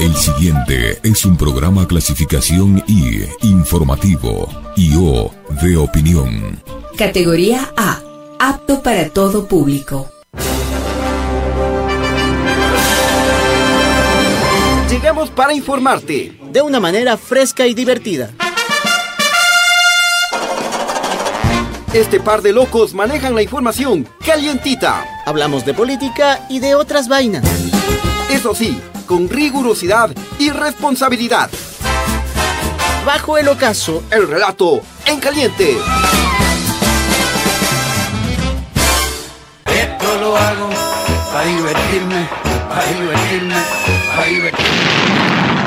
El siguiente es un programa clasificación I, informativo, y O, de opinión. Categoría A, apto para todo público. Llegamos para informarte de una manera fresca y divertida. Este par de locos manejan la información calientita. Hablamos de política y de otras vainas. Eso sí, con rigurosidad y responsabilidad. Bajo el ocaso, el relato en caliente. Esto lo hago para divertirme, para divertirme, para divertirme.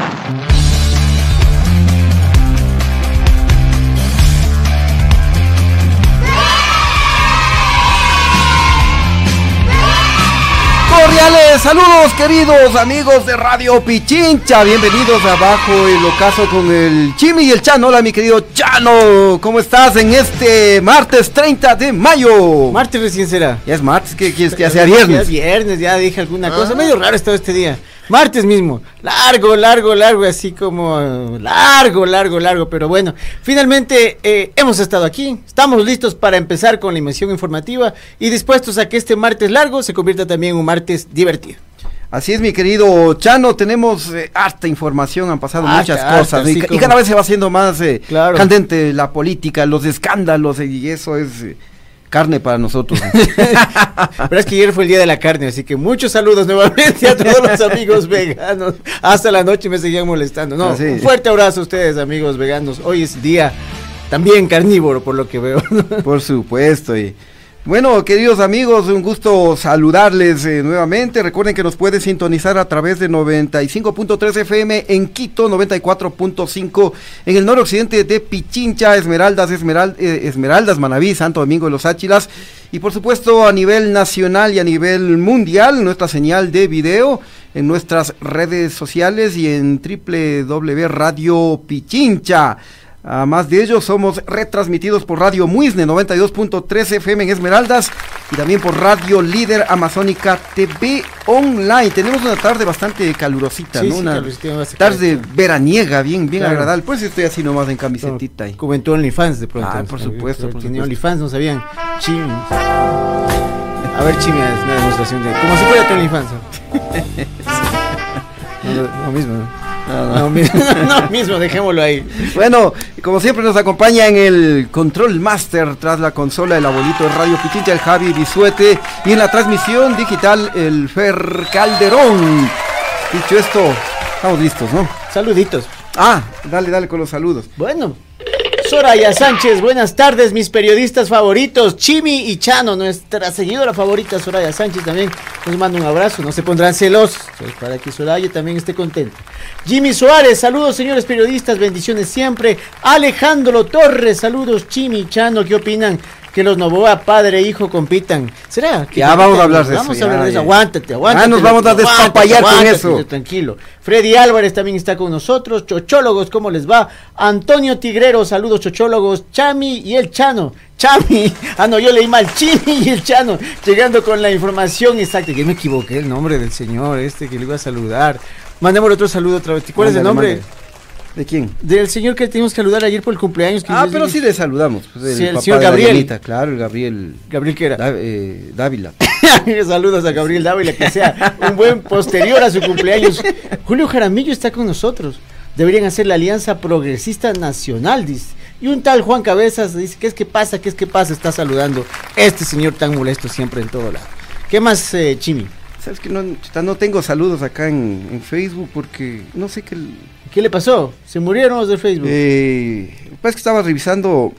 Cordiales saludos queridos amigos de Radio Pichincha, bienvenidos abajo el ocaso con el Chimi y el Chano. Hola mi querido Chano, ¿cómo estás en este martes 30 de mayo? Martes recién será. Ya es martes, ¿qué quieres que sea viernes? Ya es viernes, ya dije alguna cosa, medio raro todo este día. Martes mismo, largo, largo, largo, así como largo, largo, largo, pero bueno, finalmente eh, hemos estado aquí, estamos listos para empezar con la emisión informativa y dispuestos a que este martes largo se convierta también en un martes divertido. Así es, mi querido Chano, tenemos eh, harta información, han pasado ah, muchas cosas y, cada vez se va haciendo más eh, candente la política, los escándalos y eso es carne para nosotros. Pero es que ayer fue el día de la carne, así que muchos saludos nuevamente a todos los amigos veganos. Hasta la noche me seguían molestando. No, un fuerte abrazo a ustedes, amigos veganos. Hoy es día también carnívoro, por lo que veo. Por supuesto. Y bueno, queridos amigos, un gusto saludarles eh, nuevamente. Recuerden que nos puede sintonizar a través de 95.3 FM en Quito, 94.5 en el noroccidente de Pichincha, Esmeraldas, eh, Esmeraldas, Manaví, Santo Domingo de los Áchilas. Y por supuesto a nivel nacional y a nivel mundial, nuestra señal de video en nuestras redes sociales y en www Radio Pichincha. Además de ello, somos retransmitidos por Radio Muisne 92.3 FM en Esmeraldas y también por Radio Líder Amazónica TV Online. Tenemos una tarde bastante calurosita, ¿no? una tarde veraniega, bien, bien agradable. Pues estoy así nomás en camisetita. No, como en tu OnlyFans de pronto. Ah, por supuesto. Por supuesto. OnlyFans, no sabían. Chimi. A ver, Chimi, es una demostración de. Como si fuera tu OnlyFans. lo mismo, ¿no? No, no, mismo, dejémoslo ahí. Bueno, como siempre nos acompaña en el Control Master tras la consola el abuelito de Radio Pichincha, el Javi Bisuete, y en la transmisión digital el Fer Calderón. Dicho esto, estamos listos, ¿no? Saluditos. Ah, dale, dale con los saludos. Bueno, Soraya Sánchez, buenas tardes, mis periodistas favoritos, Chimi y Chano, nuestra seguidora favorita Soraya Sánchez también nos manda un abrazo, no se pondrán celos, para que Soraya también esté contenta. Jimmy Suárez, saludos señores periodistas, bendiciones siempre. Alejandro Torres, saludos Chimi y Chano, ¿qué opinan? Que los Novoa, padre e hijo, compitan. ¿Será? Que ya vamos a hablar de eso. Vamos a hablar de eso. Aguántate, aguántate. Ya nos vamos a despampallar con eso. Tranquilo. Freddy Álvarez también está con nosotros. Chochólogos, ¿cómo les va? Antonio Tigrero, saludos, chochólogos. Chami y el Chano. Chami. Ah, no, yo leí mal. Chimi y el Chano. Llegando con la información exacta. Que me equivoqué el nombre del señor este que le iba a saludar. Mandémosle otro saludo otra vez. ¿Cuál es el nombre? ¿De quién? Del señor que teníamos que saludar ayer por el cumpleaños. ah, pero sí le saludamos. Pues, el, señor Gabriel. claro, el Gabriel. ¿Gabriel qué era? Eh, Dávila. Saludos a Gabriel Dávila, que sea un buen posterior a su cumpleaños. Julio Jaramillo está con nosotros. Deberían hacer la Alianza Progresista Nacional, dice. Y un tal Juan Cabezas dice, ¿qué es que pasa? ¿Qué es que pasa? Está saludando este señor tan molesto siempre en todo lado. ¿Qué más, eh, Chimi? Sabes que no, no tengo saludos acá en, Facebook porque no sé qué... ¿Qué le pasó? ¿Se murieron los de Facebook? Eh, pues que estaba revisando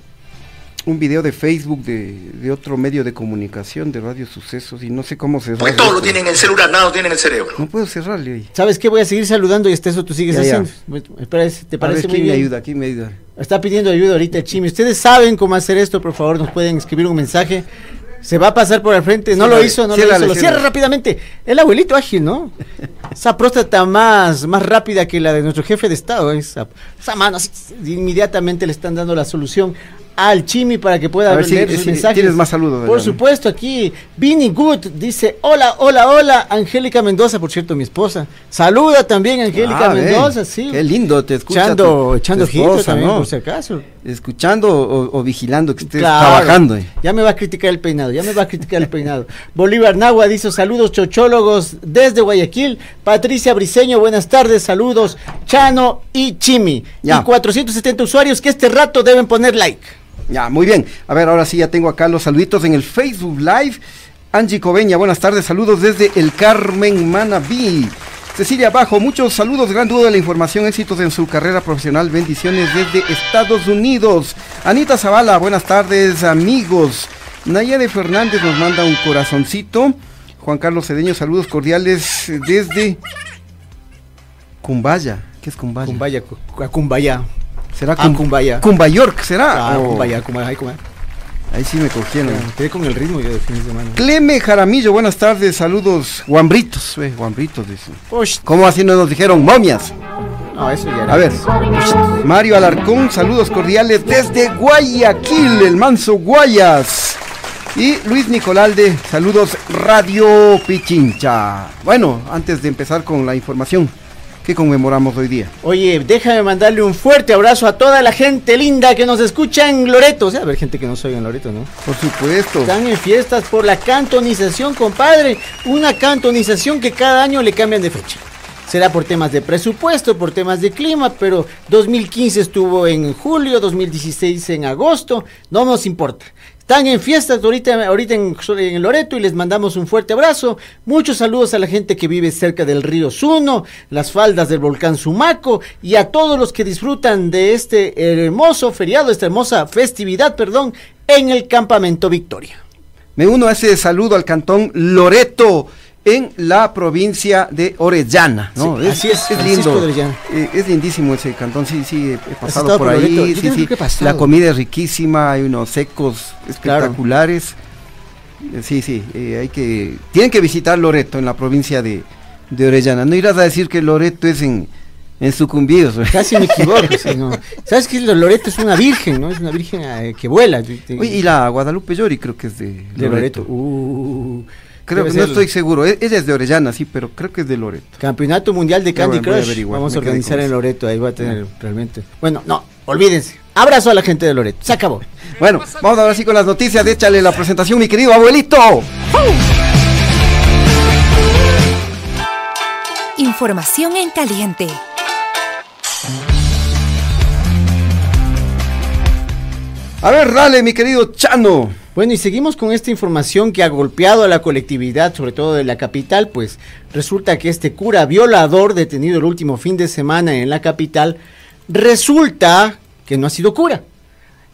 un video de Facebook de, otro medio de comunicación de Radio Sucesos y no sé cómo cerrar. Porque todo lo tienen en el celular, nada lo tienen en el cerebro. No puedo cerrarle hoy. ¿Sabes qué? Voy a seguir saludando y hasta eso tú sigues haciendo. Espera, ¿te parece muy ¿quién me ayuda? ¿Quién me ayuda? Está pidiendo ayuda ahorita Chimi. Ustedes saben cómo hacer esto, por favor, nos pueden escribir un mensaje se va a pasar por el frente. No lo hizo, no lo hizo. Lo cierra rápidamente. El abuelito ágil, ¿no? esa próstata más, más rápida que la de nuestro jefe de Estado. Esa, esa mano, inmediatamente le están dando la solución al Chimi para que pueda ver si- leer sus si mensajes. tienes más saludos, Por supuesto, aquí Vini Good dice, hola, hola, hola, Angélica Mendoza, por cierto, mi esposa. Saluda también Angélica Ah, Mendoza, sí. Qué lindo, te escucha. Echando, tu- echando tu esposa, también, ¿no? por si acaso. Escuchando o, o vigilando que estés Claro. trabajando. eh. Ya me va a criticar el peinado, ya me va a criticar el peinado. Bolívar Nagua dice saludos chochólogos desde Guayaquil. Patricia Briseño, buenas tardes, saludos. Chano y Chimi. Ya. Y 470 usuarios que este rato deben poner like. Ya, muy bien. A ver, ahora sí ya tengo acá los saluditos en el Facebook Live. Angie Coveña, buenas tardes, saludos desde el Carmen Manabí. Cecilia Bajo, muchos saludos, gran duda de la información, éxitos en su carrera profesional, bendiciones desde Estados Unidos. Anita Zavala, buenas tardes, amigos. Nayade Fernández nos manda un corazoncito. Juan Carlos Cedeño, saludos cordiales desde Cumbaya. ¿Qué es Cumbaya? Cumbaya, cu- a Cumbaya. ¿Será Ah, Cumbaya. Cumbayork, ¿será? Ah, O- Cumbaya, Cumbaya, ay, Cumbaya. Ahí sí me cogieron. Quedé con el ritmo yo de fin de semana. Cleme Jaramillo, buenas tardes, saludos. Guambritos, eh, guambritos, dicen. ¿Cómo así no nos dijeron momias? no, eso ya era. A ver, Mario Alarcón, saludos cordiales desde Guayaquil, el manso Guayas. Y Luis Nicolalde, saludos Radio Pichincha. Bueno, antes de empezar con la información, ¿qué conmemoramos hoy día? Oye, déjame mandarle un fuerte abrazo a toda la gente linda que nos escucha en Loreto. O sea, a ver, gente que no soy en Loreto, ¿no? Por supuesto. Están en fiestas por la cantonización, compadre. Una cantonización que cada año le cambian de fecha. Será por temas de presupuesto, por temas de clima, pero 2015 estuvo en julio, 2016 en agosto, no nos importa. Están en fiestas ahorita, ahorita en, Loreto y les mandamos un fuerte abrazo. Muchos saludos a la gente que vive cerca del río Suno, las faldas del volcán Sumaco y a todos los que disfrutan de este hermoso feriado, esta hermosa festividad, perdón, en el campamento Victoria. Me uno a ese saludo al cantón Loreto en la provincia de Orellana. ¿no? Sí, así es, es lindo. Eh, es lindísimo ese cantón, sí, sí, he- pasado por ahí. Loreto? Sí, sí. La comida es riquísima, hay unos secos espectaculares. Eh, Sí, sí, eh, hay que, tienen que visitar Loreto en la provincia de, de Orellana. No irás a decir que Loreto es en, en Sucumbíos. Casi me equivoco. sí, no. ¿Sabes que Loreto es una virgen, no? Es una virgen eh, que vuela. Oye, y la Guadalupe Llori creo que es de, de Loreto. Uh, Creo debe que no estoy seguro. e- Ella es de Orellana, sí, pero creo que es de Loreto. Campeonato Mundial de Candy Crush. Vamos a organizar en. Loreto. Ahí va a tener realmente. Bueno, no, olvídense. Abrazo a la gente de Loreto. Se acabó. Bueno, vamos ahora sí con las noticias. Échale la presentación, mi querido abuelito. Información en caliente. A ver, dale, mi querido Chano. Bueno, y seguimos con esta información que ha golpeado a la colectividad, sobre todo de la capital, pues resulta que este cura violador detenido el último fin de semana en la capital, resulta que no ha sido cura.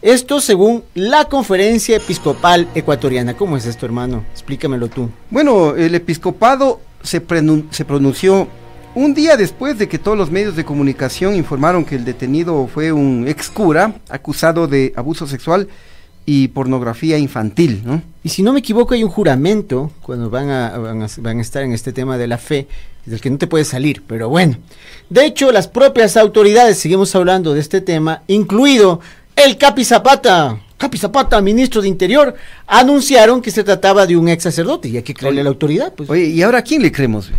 Esto según la conferencia episcopal ecuatoriana. ¿Cómo es esto, hermano? Explícamelo tú. Bueno, el episcopado se, se pronunció un día después de que todos los medios de comunicación informaron que el detenido fue un ex cura acusado de abuso sexual y pornografía infantil, ¿no? Y si no me equivoco, hay un juramento cuando van a, van a, van a estar en este tema de la fe, del que no te puedes salir, pero bueno. De hecho, las propias autoridades, seguimos hablando de este tema, incluido el Capi Zapata, Capi Zapata, ministro de Interior, anunciaron que se trataba de un ex sacerdote, y hay que creerle a la autoridad, pues. Oye, ¿y ahora a quién le creemos?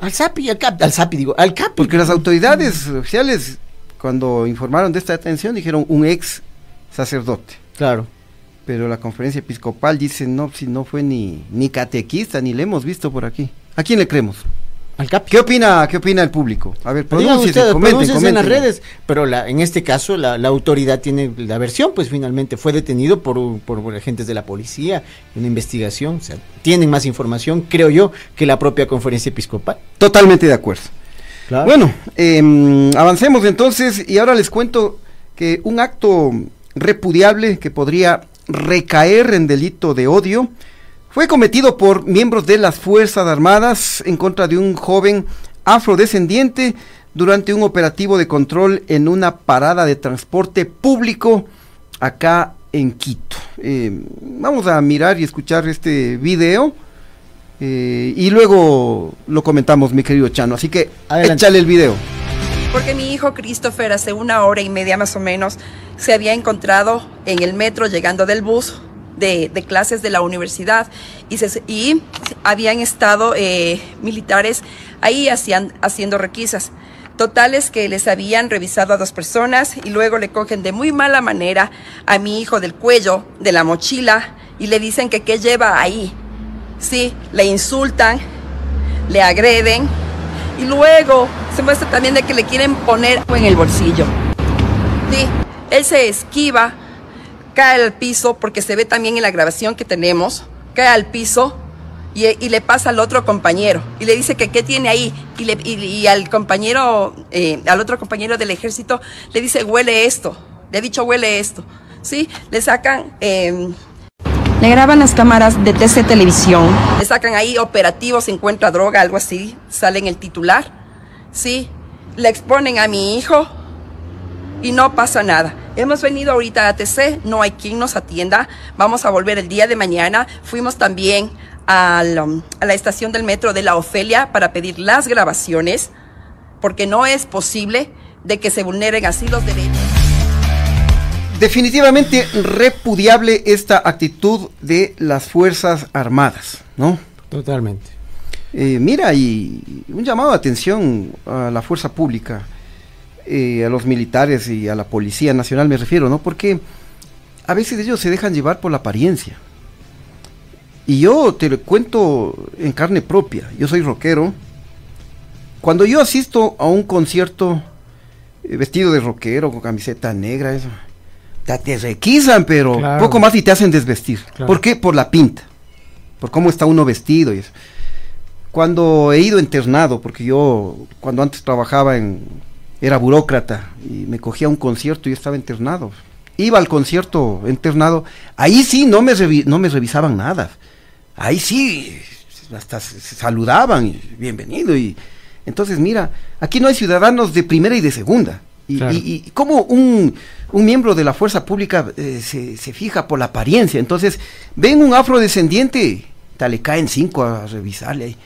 Al Zapi, al Capi, al Zapi, digo, al Capi. Porque las autoridades oficiales, cuando informaron de esta detención, dijeron un ex sacerdote. Claro. Pero la conferencia episcopal dice, no, si no fue ni, ni catequista, ni le hemos visto por aquí. ¿A quién le creemos? Al Capi. ¿Qué opina, qué opina el público? A ver, ustedes, comenten, en las redes, pero la, en este caso la, la autoridad tiene la versión, pues finalmente fue detenido por, por, por agentes de la policía, una investigación, o sea, tienen más información, creo yo, que la propia conferencia episcopal. Totalmente de acuerdo. Claro. Bueno, em, avancemos entonces y ahora les cuento que un acto repudiable que podría recaer en delito de odio fue cometido por miembros de las Fuerzas Armadas en contra de un joven afrodescendiente durante un operativo de control en una parada de transporte público acá en Quito. Em, vamos a mirar y escuchar este video. eh, y luego lo comentamos, mi querido Chano. Así que Adelante. échale el video. Porque mi hijo Christopher hace una hora y media más o menos se había encontrado en el metro llegando del bus de, clases de la universidad y, se, y habían estado eh, militares ahí hacían, haciendo requisas. Totales que les habían revisado a dos personas y luego le cogen de muy mala manera a mi hijo del cuello, de la mochila y le dicen que qué lleva ahí. Sí, le insultan, le agreden y luego se muestra también de que le quieren poner en el bolsillo. Sí, él se esquiva, cae al piso porque se ve también en la grabación que tenemos, cae al piso y, y le pasa al otro compañero. Y le dice que qué tiene ahí y, le, y, al compañero, eh, al otro compañero del ejército le dice huele esto, le ha dicho huele esto, sí, le sacan... Eh, le graban las cámaras de TC Televisión. Le sacan ahí operativos, se encuentra droga, algo así. Sale en el titular. Sí. Le exponen a mi hijo y no pasa nada. Hemos venido ahorita a TC, no hay quien nos atienda. Vamos a volver el día de mañana. Fuimos también a la, a la estación del metro de la Ofelia para pedir las grabaciones, porque no es posible de que se vulneren así los derechos. Definitivamente repudiable esta actitud de las Fuerzas Armadas, ¿no? Totalmente. Eh, mira, y un llamado de atención a la fuerza pública, eh, a los militares y a la Policía Nacional me refiero, ¿no? Porque a veces ellos se dejan llevar por la apariencia. Y yo te lo cuento en carne propia, yo soy rockero. Cuando yo asisto a un concierto eh, vestido de rockero, con camiseta negra, eso te, te requisan, pero Claro. poco más y te hacen desvestir. Claro. ¿Por qué? Por la pinta, por cómo está uno vestido y eso. Cuando he ido internado, porque yo cuando antes trabajaba en, era burócrata y me cogía un concierto y yo estaba internado. Iba al concierto internado, ahí sí no me, revi- no me revisaban nada. Ahí sí, hasta se se saludaban, y bienvenido. Y entonces mira, aquí no hay ciudadanos de primera y de segunda. Y, Claro. y- y cómo un, un miembro de la fuerza pública eh, se, se fija por la apariencia. Entonces, ven un afrodescendiente, ta, le caen cinco a revisarle ahí.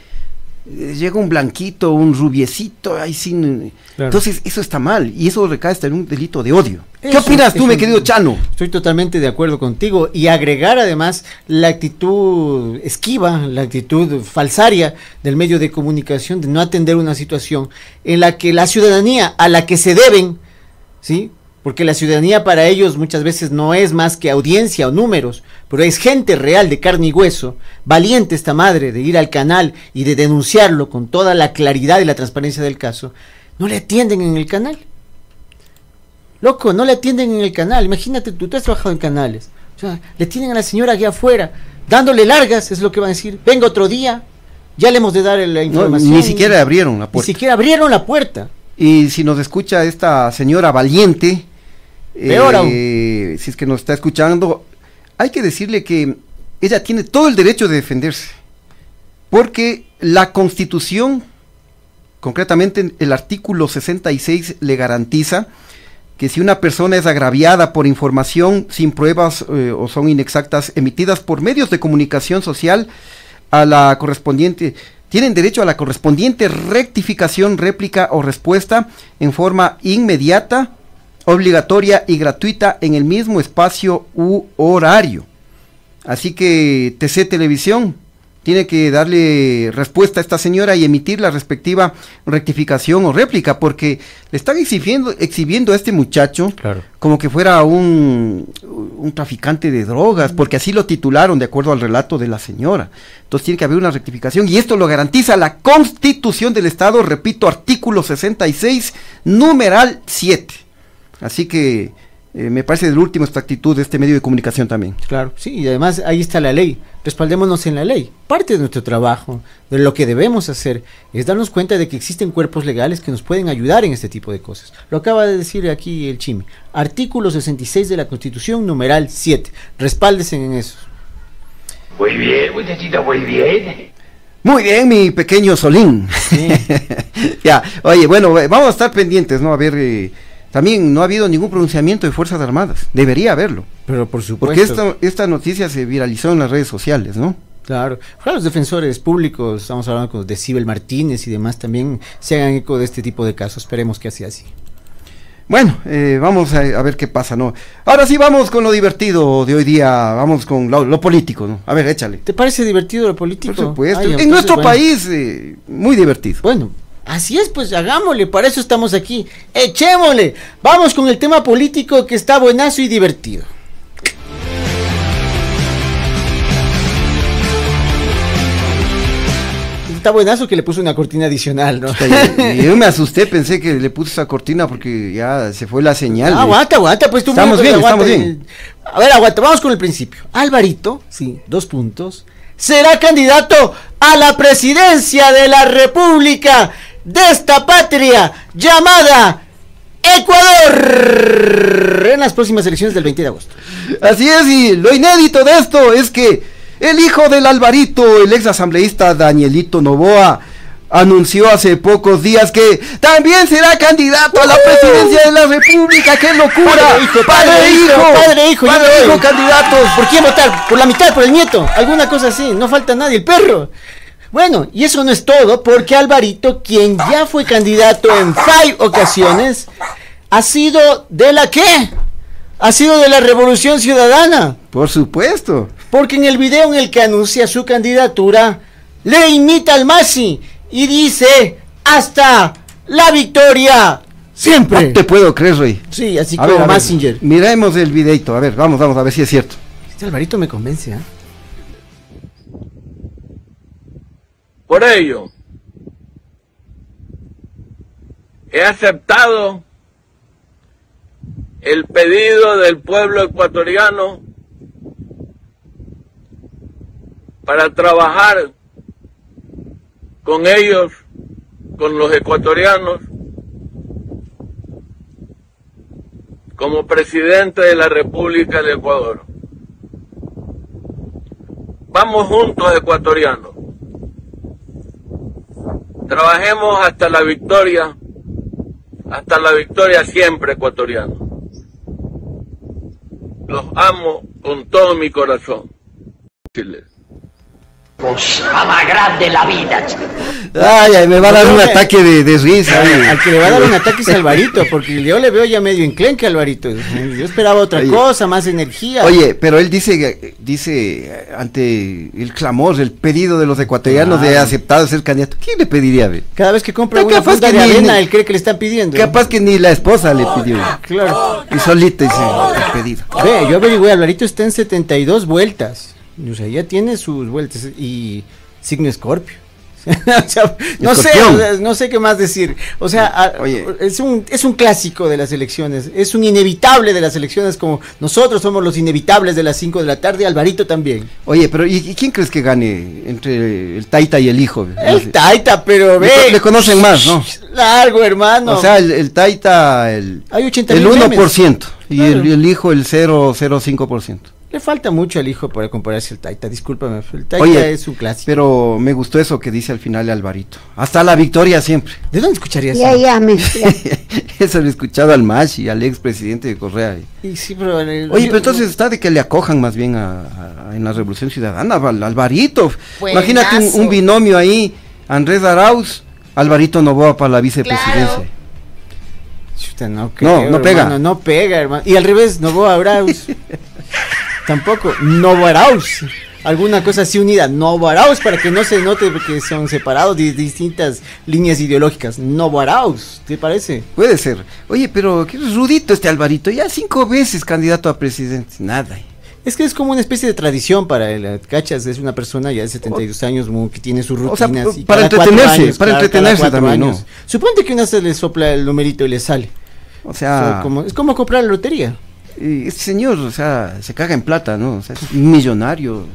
Llega un blanquito, un rubiecito, ahí sin. Claro. Entonces, eso está mal y eso recae hasta en un delito de odio. ¿Qué opinas tú, mi querido Chano? Estoy totalmente de acuerdo contigo y agregar además la actitud esquiva, la actitud falsaria del medio de comunicación de no atender una situación en la que la ciudadanía a la que se deben, ¿sí? Porque la ciudadanía para ellos muchas veces no es más que audiencia o números, pero es gente real de carne y hueso, valiente esta madre de ir al canal y de denunciarlo con toda la claridad y la transparencia del caso. No le atienden en el canal. Loco, no le atienden en el canal. Imagínate, tú, tú has trabajado en canales. O sea, le tienen a la señora aquí afuera, dándole largas, es lo que van a decir. Venga otro día, ya le hemos de dar la No, información. ni siquiera abrieron la Ni puerta. siquiera abrieron la puerta. Y si nos escucha esta señora valiente, Peor aún. eh, si es que nos está escuchando, hay que decirle que ella tiene todo el derecho de defenderse. Porque la constitución, concretamente el artículo 66, le garantiza que si una persona es agraviada por información sin pruebas eh, o son inexactas emitidas por medios de comunicación social a la correspondiente tienen derecho a la correspondiente rectificación, réplica o respuesta en forma inmediata, obligatoria y gratuita en el mismo espacio u horario. Así que TC Televisión tiene que darle respuesta a esta señora y emitir la respectiva rectificación o réplica, porque le están exhibiendo, exhibiendo a este muchacho Claro. como que fuera un, un traficante de drogas, porque así lo titularon de acuerdo al relato de la señora. Entonces tiene que haber una rectificación y esto lo garantiza la Constitución del Estado, repito, artículo 66, numeral 7. Así que eh, me parece del último esta actitud de este medio de comunicación también. Claro, sí, y además ahí está la ley. Respaldémonos en la ley. Parte de nuestro trabajo, de lo que debemos hacer, es darnos cuenta de que existen cuerpos legales que nos pueden ayudar en este tipo de cosas. Lo acaba de decir aquí el Chimi. Artículo 66 de la Constitución, numeral 7. Respáldesen en eso. Muy bien, muchachito, muy bien. Muy bien, mi pequeño Solín. Sí. ya, oye, bueno, vamos a estar pendientes, ¿no? A ver, eh, también no ha habido ningún pronunciamiento de Fuerzas Armadas. Debería haberlo. Pero por supuesto. Porque esta, esta noticia se viralizó en las redes sociales, ¿no? Claro, ojalá los defensores públicos, estamos hablando con Decibel Martínez y demás, también se hagan eco de este tipo de casos. Esperemos que así así. Bueno, eh, vamos a, a ver qué pasa, ¿no? Ahora sí vamos con lo divertido de hoy día, vamos con lo, lo político, ¿no? A ver, échale. ¿Te parece divertido lo político? Por supuesto. Ay, en nuestro bueno. país, eh, muy divertido. Bueno, así es, pues hagámosle, para eso estamos aquí. Echémosle. Vamos con el tema político que está buenazo y divertido. Está buenazo que le puso una cortina adicional, ¿no? Y yo me asusté, pensé que le puse esa cortina porque ya se fue la señal. Ah, aguanta, aguanta, pues tú Estamos bien, aguanta. estamos bien. A ver, aguanta, vamos con el principio. Alvarito, sí, dos puntos, será candidato a la presidencia de la República de esta patria llamada Ecuador en las próximas elecciones del 20 de agosto. Así es, y lo inédito de esto es que el hijo del Alvarito, el ex asambleísta Danielito Novoa, anunció hace pocos días que también será candidato a la presidencia de la República. ¡Qué locura! Padre, hijo, padre, hijo, padre, hijo, yo padre, me hijo, voy. candidatos. ¿Por quién votar? ¿Por la mitad? ¿Por el nieto? Alguna cosa así, no falta nadie, el perro. Bueno, y eso no es todo, porque Alvarito, quien ya fue candidato en seis ocasiones, ha sido de la qué? Ha sido de la Revolución Ciudadana. Por supuesto. Porque en el video en el que anuncia su candidatura, le imita al Masi y dice, hasta la victoria, siempre. No te puedo creer, Rey. Sí, así A como ver, Massinger. Miremos el videito. A ver, vamos, vamos a ver si es cierto. Este Alvarito me convence, ¿ah? Por ello, he aceptado el pedido del pueblo ecuatoriano para trabajar con ellos, con los ecuatorianos, como presidente de la República del Ecuador. Vamos juntos, ecuatorianos. Trabajemos hasta la victoria, hasta la victoria siempre, ecuatoriano. Los amo con todo mi corazón. Cosa más grande la vida. Ay, ay, me va a dar un ataque de, de risa. Al, ay. al que le va a dar un ataque es a Alvarito, porque yo le veo ya medio enclenque a Alvarito. Yo esperaba otra Oye. cosa, más energía. Oye, pero él dice, dice ante el clamor, el pedido de los ecuatorianos de aceptar ser candidato, ¿quién le pediría? ve? Cada vez que compra una capaz funda que de ni- arena, él cree que le están pidiendo. Capaz que ni la esposa le pidió. Claro. Y solita dice el pedido. Ve, yo averigué, Alvarito está en 72 vueltas. O sea, ya tiene sus vueltas y signo Escorpio. O sea, no sé, Escorpión. no sé qué más decir. O sea, Oye. es un es un clásico de las elecciones, es un inevitable de las elecciones como nosotros somos los inevitables de las 5 de la tarde, Alvarito también. Oye, pero ¿y, quién crees que gane entre el Taita y el hijo? El Taita, pero ve. le conocen más, ¿no? Largo, hermano. O sea, el, el Taita, el, Hay 80 el mil 1% y el, el hijo el 0,05%. Le falta mucho al hijo para compararse al Taita, discúlpame. El Taita Oye, es un clásico. Pero me gustó eso que dice al final Alvarito. Hasta la victoria siempre. ¿De dónde escucharías Ya, eso? ya, me. Eso lo he escuchado al Machi, al expresidente de Correa. Y sí, pero, eh, Oye, yo- pero entonces está de que le acojan más bien a, a- en la Revolución Ciudadana, al Alvarito. Buenazo. Imagínate un, un binomio ahí, Andrés Arauz, Alvarito Novoa para la vicepresidencia. Chuta, no, no pega. hermano, no pega, hermano. Y al revés, Novoa Arauz. Tampoco. Novoa Arauz. Alguna cosa así unida. Novoa Arauz para que no se note que son separados de distintas líneas ideológicas. Novoa Arauz, ¿te parece? Puede ser. Oye, pero qué rudito este Alvarito, ya cinco veces candidato a presidente, nada. Es que es como una especie de tradición para él, ¿cachas? Es una persona ya de 72 años que tiene sus O sea, rutinas. y para entretenerse, para cada- entretenerse también, ¿no? años. Suponte que una se le sopla el numerito y le sale. O O sea, sea, como- es como comprar la lotería. Y este señor, o sea, se caga en plata, ¿no? O sea, es millonario.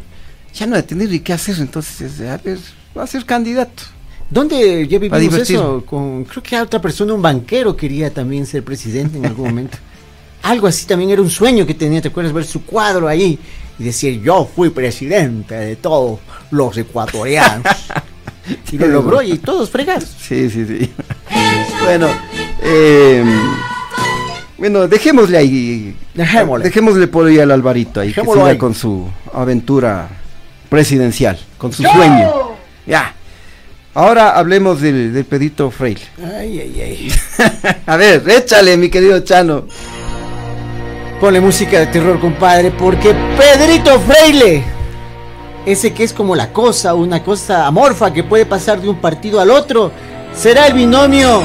Ya no va a tener ni qué hacer, entonces, a ver, va a ser candidato. ¿Dónde ya vivimos eso? Con, creo que a otra persona, un banquero, quería también ser presidente en algún momento. Algo así también era un sueño que tenía, ¿te acuerdas? Ver su cuadro ahí y decir, yo fui presidente de todos los ecuatorianos. y lo logró y todos fregados. Sí, sí, sí. bueno, eh, bueno, dejémosle ahí. Dejémosle. Dejémosle por ahí al Alvarito ahí, que siga ahí. con su aventura presidencial, con su sueño. Ya. Ahora hablemos del, del Pedrito Freire. Ay, ay, ay. A ver, échale, mi querido Chano. Ponle música de terror, compadre, porque Pedrito Freile, ese que es como la cosa, una cosa amorfa que puede pasar de un partido al otro, será el binomio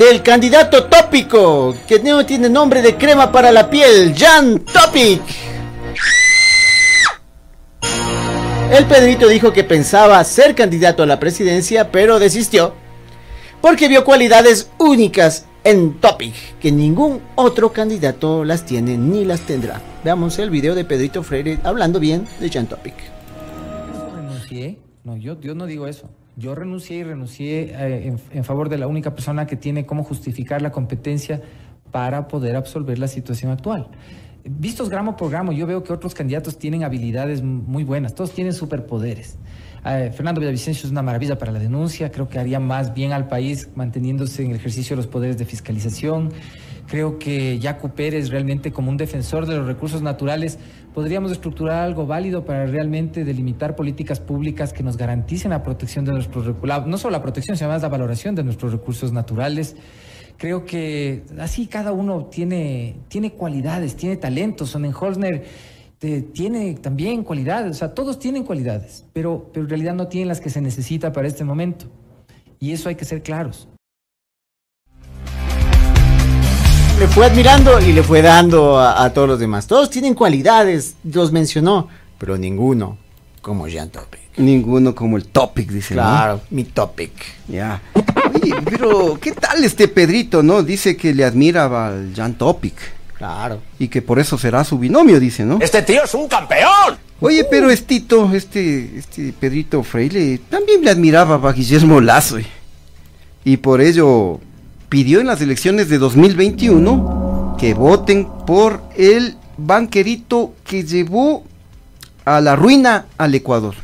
del candidato tópico, que no tiene nombre de crema para la piel, Jan Topic. El Pedrito dijo que pensaba ser candidato a la presidencia, pero desistió porque vio cualidades únicas en Topic que ningún otro candidato las tiene ni las tendrá. Veamos el video de Pedrito Freire hablando bien de Jan Topic. No, yo, yo no digo eso. Yo renuncié y renuncié eh, en, favor de la única persona que tiene cómo justificar la competencia para poder absolver la situación actual. Vistos gramo por gramo, yo veo que otros candidatos tienen habilidades muy buenas, todos tienen superpoderes. Eh, Fernando Villavicencio es una maravilla para la denuncia, creo que haría más bien al país manteniéndose en el ejercicio de los poderes de fiscalización. Creo que Jaco Pérez realmente como un defensor de los recursos naturales podríamos estructurar algo válido para realmente delimitar políticas públicas que nos garanticen la protección de nuestros recursos, no solo la protección, sino además la valoración de nuestros recursos naturales. Creo que así cada uno tiene, tiene cualidades, tiene talentos. Sonnenholzner eh, tiene también cualidades, o sea, todos tienen cualidades, pero, pero en realidad no tienen las que se necesita para este momento. Y eso hay que ser claros. Le fue admirando y le fue dando a, a todos los demás. Todos tienen cualidades, los mencionó, pero ninguno como Jan Topic. Ninguno como el Topic, dice. ¿no? Claro, mi Topic. Ya. Oye, pero ¿qué tal este Pedrito, no? Dice que le admira al Jan Topic. Claro. Y que por eso será su binomio, dice, ¿no? Este tío es un campeón. Oye, pero estito, este, este Pedrito Freire, también le admiraba a Guillermo Lazo. eh. Y por ello pidió en las elecciones de 2021 que voten por el banquerito que llevó a la ruina al Ecuador.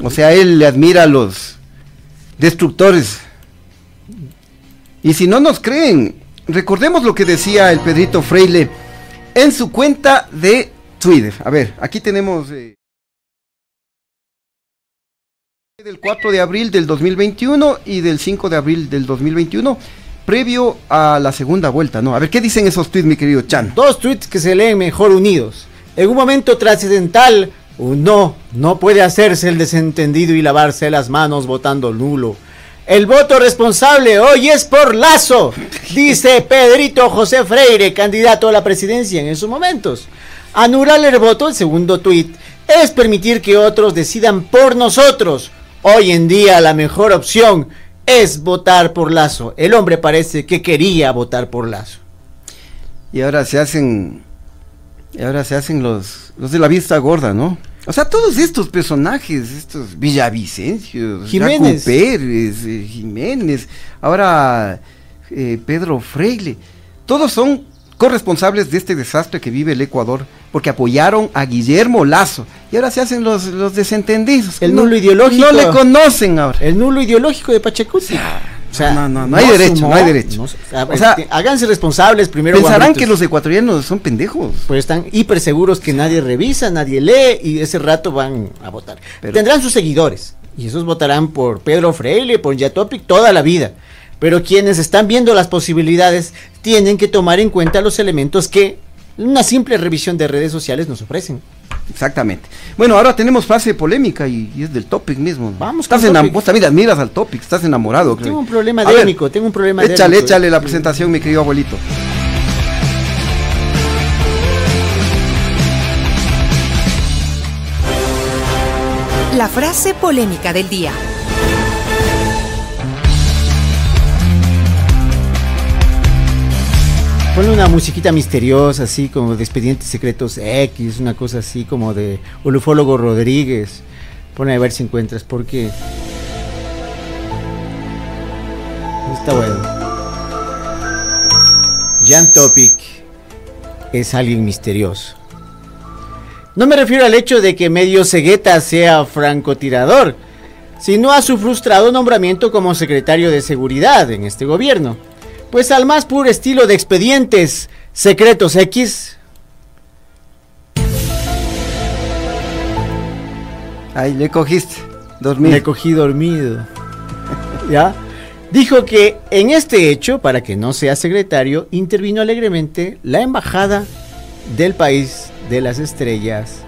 O sea, él le admira a los destructores. Y si no nos creen, recordemos lo que decía el Pedrito Freile en su cuenta de Twitter. A ver, aquí tenemos eh, del 4 de abril del 2021 y del 5 de abril del 2021, previo a la segunda vuelta, ¿no? A ver, ¿qué dicen esos tweets, mi querido Chan? Dos tweets que se leen mejor unidos. En un momento trascendental, un no, no puede hacerse el desentendido y lavarse las manos votando nulo. El voto responsable hoy es por Lazo, dice Pedrito José Freire, candidato a la presidencia en esos momentos. Anular el voto, el segundo tuit, es permitir que otros decidan por nosotros. Hoy en día la mejor opción es votar por Lazo. El hombre parece que quería votar por Lazo. Y ahora se hacen. Y ahora se hacen los, los de la vista gorda, ¿no? O sea, todos estos personajes, estos Villavicencio, Jiménez. Pérez, eh, Jiménez, ahora eh, Pedro Freile, todos son corresponsables de este desastre que vive el Ecuador, porque apoyaron a Guillermo Lazo. Y ahora se hacen los, los desentendidos. El No- nulo ideológico. No le conocen ahora. El nulo ideológico de Pachacuti. O sea, no, no, no hay derecho, sumó, no hay derecho. no a O sea, háganse responsables primero. Pensarán que los ecuatorianos son pendejos. Pues están hiper seguros que nadie revisa, nadie lee y ese rato van a votar. Pero- Tendrán sus seguidores y esos votarán por Pedro Freire, por Yatopic toda la vida. Pero quienes están viendo las posibilidades tienen que tomar en cuenta los elementos que una simple revisión de redes sociales nos ofrecen. Exactamente. Bueno, ahora tenemos fase polémica y, y es del topic mismo. Vamos estás Topic. Vos también admiras al topic, estás enamorado. creo. Tengo un problema démico, tengo un problema Échale, démico. échale la presentación, mi querido abuelito. La frase polémica del día. Ponle una musiquita misteriosa, así como de Expedientes Secretos X, una cosa así como de Ulufólogo Rodríguez. Pone a ver si encuentras, porque. Está bueno. Jan Topic es alguien misterioso. No me refiero al hecho de que medio cegueta sea francotirador, sino a su frustrado nombramiento como secretario de seguridad en este gobierno. Pues al más puro estilo de expedientes secretos X. Ahí le cogiste, dormido. Me cogí dormido. ¿Ya? Dijo que en este hecho, para que no sea secretario, intervino alegremente la embajada del país de las estrellas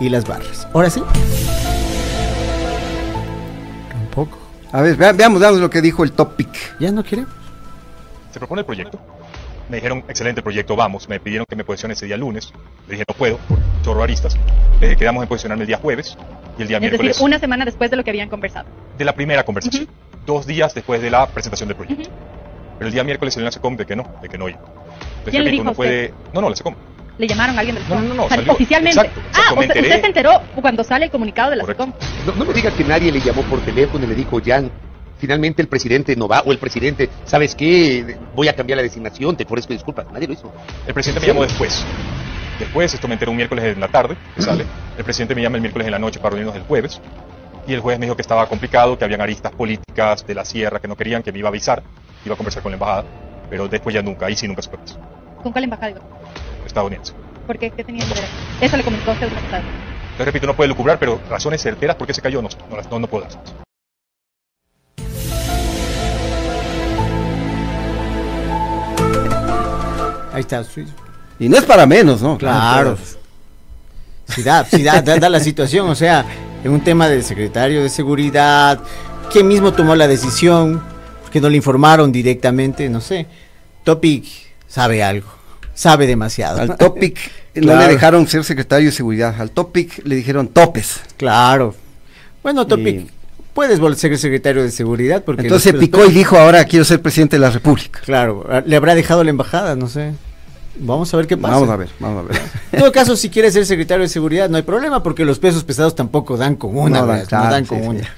y las barras. Ahora sí. Tampoco. A ver, vea- veamos, veamos lo que dijo el topic. Ya no quiere. Se propone el proyecto. Me dijeron, excelente proyecto, vamos. Me pidieron que me posicione ese día lunes. Le dije, no puedo, por chorro aristas. Le quedamos en posicionarme el día jueves y el día Es decir, miércoles una semana después de lo que habían conversado. de la primera conversación. Dos días después de la presentación del proyecto. Pero el día miércoles la SECOM de que no, de que no iba. Entonces, ¿Quién le dijo no puede... No, no, la SECOM. Le llamaron a alguien del No, SECOM. no, no, salió. Oficialmente. Exacto, exacto, ah, o sea, usted se enteró cuando sale el comunicado de la. SECOM. No, no me diga que nadie le llamó por teléfono y le dijo, Jan, finalmente el presidente no va, o el presidente, ¿sabes qué? Voy a cambiar la designación, te ofrezco disculpas. Nadie lo hizo. El presidente me llamó después. Después, esto me enteré un miércoles en la tarde, que sale. El presidente me llama el miércoles en la noche para reunirnos el jueves. Y el jueves me dijo que estaba complicado, que habían aristas políticas de la sierra que no querían, que me iba a avisar, que iba a conversar con la embajada. Pero después ya nunca, ahí sí nunca supe más. ¿Con cuál embajada? Estadounidense. ¿Por qué? ¿Qué tenía que ver? Eso le comunicó a usted. Entonces, repito, no puede lucubrar, pero razones certeras por qué se cayó no, no, no puedo dar. Ahí está. sí. Y no es para menos, ¿no? Claro. Sí da, sí da, da, da la situación, o sea, en un tema del secretario de seguridad, ¿quién mismo tomó la decisión? Que no le informaron directamente, no sé. Topic sabe algo, sabe demasiado. Al topic no le dejaron ser secretario de seguridad. Al topic le dijeron topes. Claro. Bueno, Topic, Y- puedes volver a ser secretario de seguridad porque... Entonces picó y dijo, ahora quiero ser presidente de la República. Claro, le habrá dejado la embajada, no sé. Vamos a ver qué pasa. Vamos a ver, vamos a ver. En todo caso, si quieres ser secretario de seguridad, no hay problema, porque los pesos pesados tampoco dan con una, No dan, ¿verdad? claro, no dan sí, con sí. una.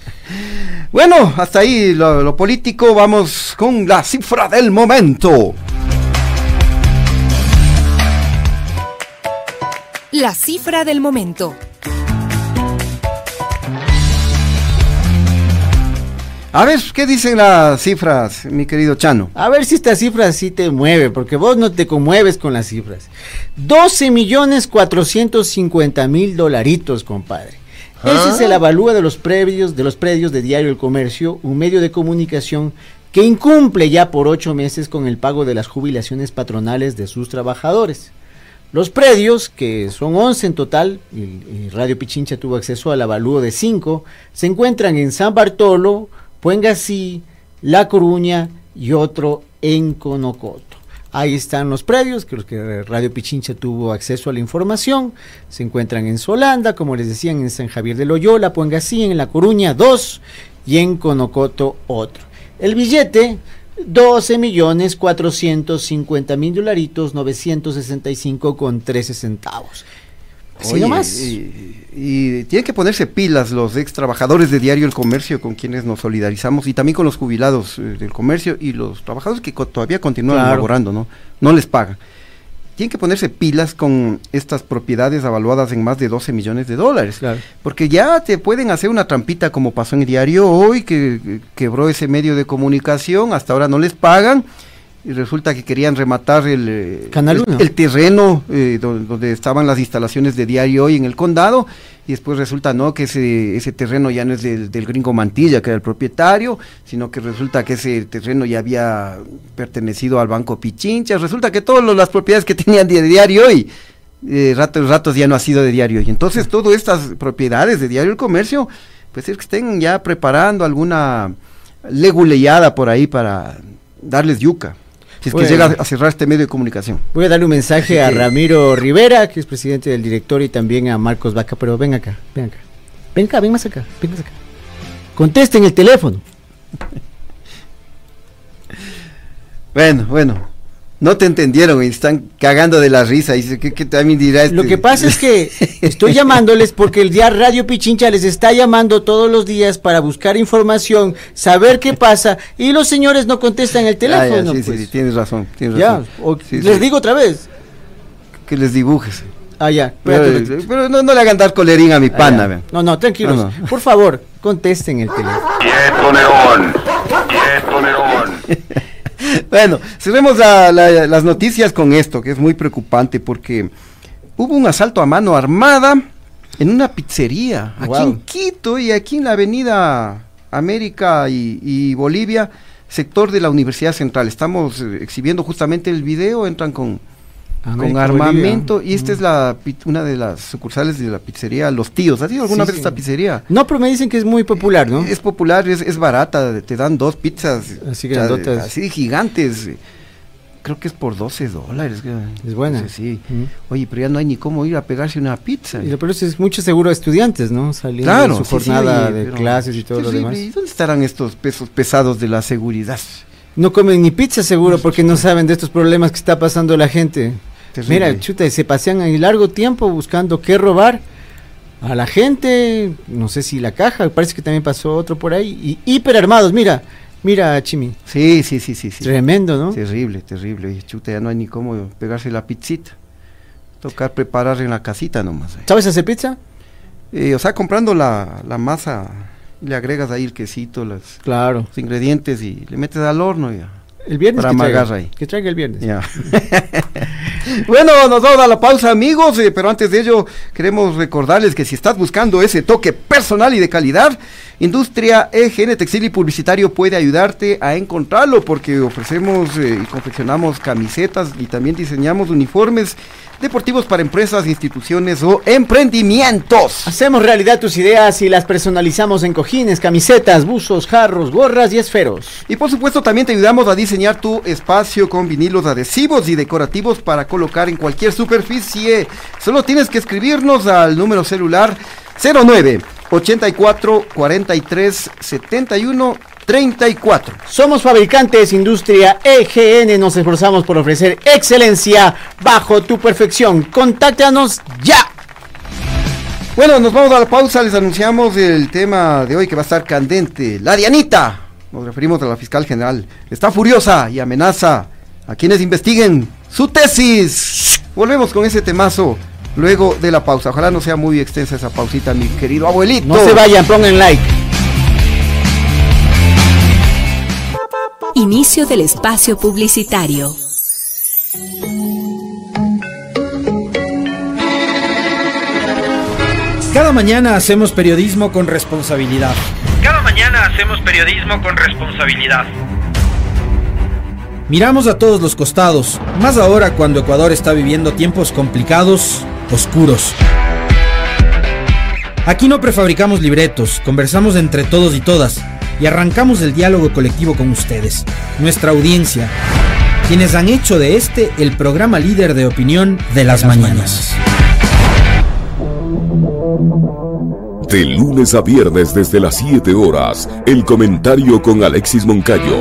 Bueno, hasta ahí lo, lo político. Vamos con la cifra del momento. La cifra del momento. A ver, ¿qué dicen las cifras, mi querido Chano? A ver si esta cifra sí te mueve, porque vos no te conmueves con las cifras. 12 millones 450 mil dolaritos, compadre. Ese es el avalúo de los predios, de los predios de Diario El Comercio, un medio de comunicación que incumple ya por ocho meses con el pago de las jubilaciones patronales de sus trabajadores. Los predios, que son 11 en total, y, y Radio Pichincha tuvo acceso al avalúo de 5, se encuentran en San Bartolo, Puengasí, La Coruña y otro en Conocoto. Ahí están los predios, los que Radio Pichincha tuvo acceso a la información. Se encuentran en Solanda, como les decían, en San Javier de Loyola, Puengasí, en La Coruña, dos, y en Conocoto, otro. El billete, 12 millones 450 mil dolaritos, 965 con 13 centavos. Así nomás. Y, y tienen que ponerse pilas los ex trabajadores de Diario El Comercio con quienes nos solidarizamos y también con los jubilados eh, del comercio y los trabajadores que co- todavía continúan Claro. laborando, ¿no? No les pagan. Tienen que ponerse pilas con estas propiedades avaluadas en más de 12 millones de dólares. Porque ya te pueden hacer una trampita como pasó en el diario hoy, que que quebró ese medio de comunicación, hasta ahora no les pagan. Y resulta que querían rematar el, eh, Canal el- el terreno eh, do- donde, estaban las instalaciones de diario hoy en el condado y después resulta no que ese, ese terreno ya no es del, del gringo Mantilla que era el propietario sino que resulta que ese terreno ya había pertenecido al banco Pichincha. Resulta que todas las propiedades que tenían de diario hoy eh, ratos ratos ya no ha sido de diario. Hoy entonces todas estas propiedades de diario el comercio pues es que estén ya preparando alguna leguleyada por ahí para darles yuca si es que llega a cerrar este medio de comunicación Voy a darle un mensaje a Ramiro Rivera, que es presidente del director, y también a Marcos Vaca, pero ven acá, ven acá. Ven acá, ven más acá, ven más acá. Contesten el teléfono. Bueno, bueno. No te entendieron y están cagando de la risa. Dice, ¿qué, qué también dirá este? Lo que pasa es que estoy llamándoles porque el día Radio Pichincha les está llamando todos los días para buscar información, saber qué pasa, y los señores no contestan el Ah, ya, teléfono. sí, sí, pues. sí, tienes razón. Tienes Ya, razón. o- Sí, les sí. digo otra vez. Que les dibujes. Ah, ya. Pero, pero no, no le hagan dar colerín a mi Ah, pana. vean. No, no, tranquilos. No, no. Por favor, contesten el teléfono. Quieto, Nerón. Quieto, Nerón. Bueno, cerremos la- la- las noticias con esto, que es muy preocupante porque hubo un asalto a mano armada En una pizzería, aquí en Quito y aquí en la avenida América y, y Bolivia, sector de la Universidad Central. Estamos eh, exhibiendo justamente el video, entran con, América, con armamento Bolivia. y esta es la una de las sucursales de la pizzería Los Tíos. ¿Has ido alguna Sí, vez a esta pizzería? No, pero me dicen que es muy popular, ¿no? Es popular, es, es barata, te dan dos pizzas Así o sea, grandotas. así gigantes. Creo que es por 12 dólares. Es buena. Sí. Oye, pero ya no hay ni cómo ir a pegarse una pizza. Y lo peor es mucho seguro a estudiantes, ¿no? Saliendo Claro, de su sí, jornada de pero clases y todo lo demás. ¿Y dónde estarán estos pesos pesados de la seguridad? No comen ni pizza seguro porque no saben de estos problemas que está pasando la gente. Terrible. Mira, chuta, se pasean en largo tiempo buscando qué robar a la gente, no sé si la caja, parece que también pasó otro por ahí, y hiper armados, mira, mira Chimi, Sí, sí, sí, sí. sí. tremendo, ¿no? Terrible, terrible. Oye, chuta, ya no hay ni cómo pegarse la pizzita. Tocar preparar en la casita nomás. eh. ¿Sabes hacer pizza? Eh, o sea, comprando la, la masa, le agregas ahí el quesito, los, Claro. los ingredientes y le metes al horno ya. El viernes Para que traiga, que traiga el viernes. Bueno, nos vamos a la pausa, amigos, eh, pero antes de ello queremos recordarles que si estás buscando ese toque personal y de calidad, Industria EGN Textil y Publicitario puede ayudarte a encontrarlo porque ofrecemos eh, y confeccionamos camisetas y también diseñamos uniformes deportivos para empresas, instituciones o emprendimientos. Hacemos realidad tus ideas y las personalizamos en cojines, camisetas, buzos, jarros, gorras y esferos. Y por supuesto también te ayudamos a diseñar tu espacio con vinilos adhesivos y decorativos para colocar en cualquier superficie. Solo tienes que escribirnos al número celular 09 84 43 71 34. Somos fabricantes Industria EGN, nos esforzamos por ofrecer excelencia bajo tu perfección. Contáctanos ya. Bueno, nos vamos a la pausa, les anunciamos el tema de hoy que va a estar candente. La Dianita, nos referimos a la fiscal general, está furiosa y amenaza a quienes investiguen su tesis. Volvemos con ese temazo luego de la pausa. Ojalá no sea muy extensa esa pausita, mi querido abuelito. No se vayan, pongan like. Inicio del espacio publicitario. Cada mañana hacemos periodismo con responsabilidad. Cada mañana hacemos periodismo con responsabilidad. Miramos a todos los costados, más ahora cuando Ecuador está viviendo tiempos complicados, oscuros. Aquí no prefabricamos libretos, conversamos entre todos y todas y arrancamos el diálogo colectivo con ustedes, nuestra audiencia, quienes han hecho de este el programa líder de opinión de las, mañanas. De lunes a viernes desde las 7 horas, el comentario con Alexis Moncayo.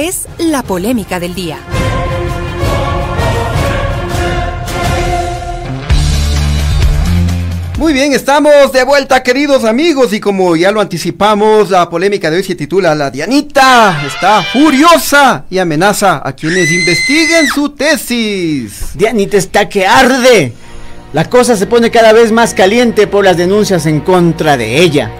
Esta es la polémica del día. Muy bien, estamos de vuelta, queridos amigos, y como ya lo anticipamos, la polémica de hoy se titula La Dianita está furiosa y amenaza a quienes investiguen su tesis. Dianita está que arde. La cosa se pone cada vez más caliente por las denuncias en contra de ella.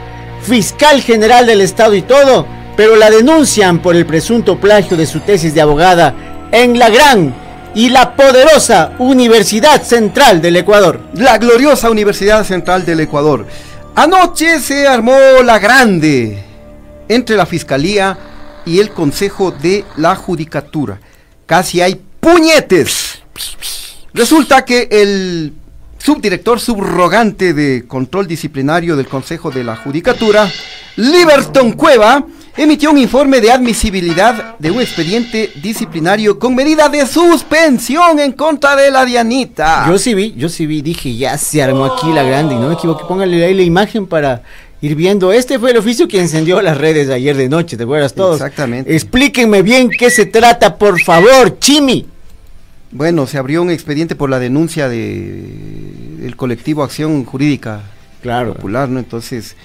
Fiscal general del Estado y todo, pero la denuncian por el presunto plagio de su tesis de abogada en la gran y la poderosa Universidad Central del Ecuador. La gloriosa Universidad Central del Ecuador. Anoche se armó la grande entre la Fiscalía y el Consejo de la Judicatura. Casi hay puñetes. Resulta que el subdirector subrogante de control disciplinario del Consejo de la Judicatura, Liberton Cueva, emitió un informe de admisibilidad de un expediente disciplinario con medida de suspensión en contra de la Dianita. Yo sí vi, yo sí vi, dije, ya se armó aquí la grande, y no me equivoqué, póngale ahí la imagen para ir viendo. Este fue el oficio que encendió las redes ayer de noche, ¿te acuerdas todos? Exactamente. Explíquenme bien qué se trata, por favor, Chimi. Bueno, se abrió un expediente por la denuncia de del colectivo Acción Jurídica Claro. Popular, ¿no? Entonces,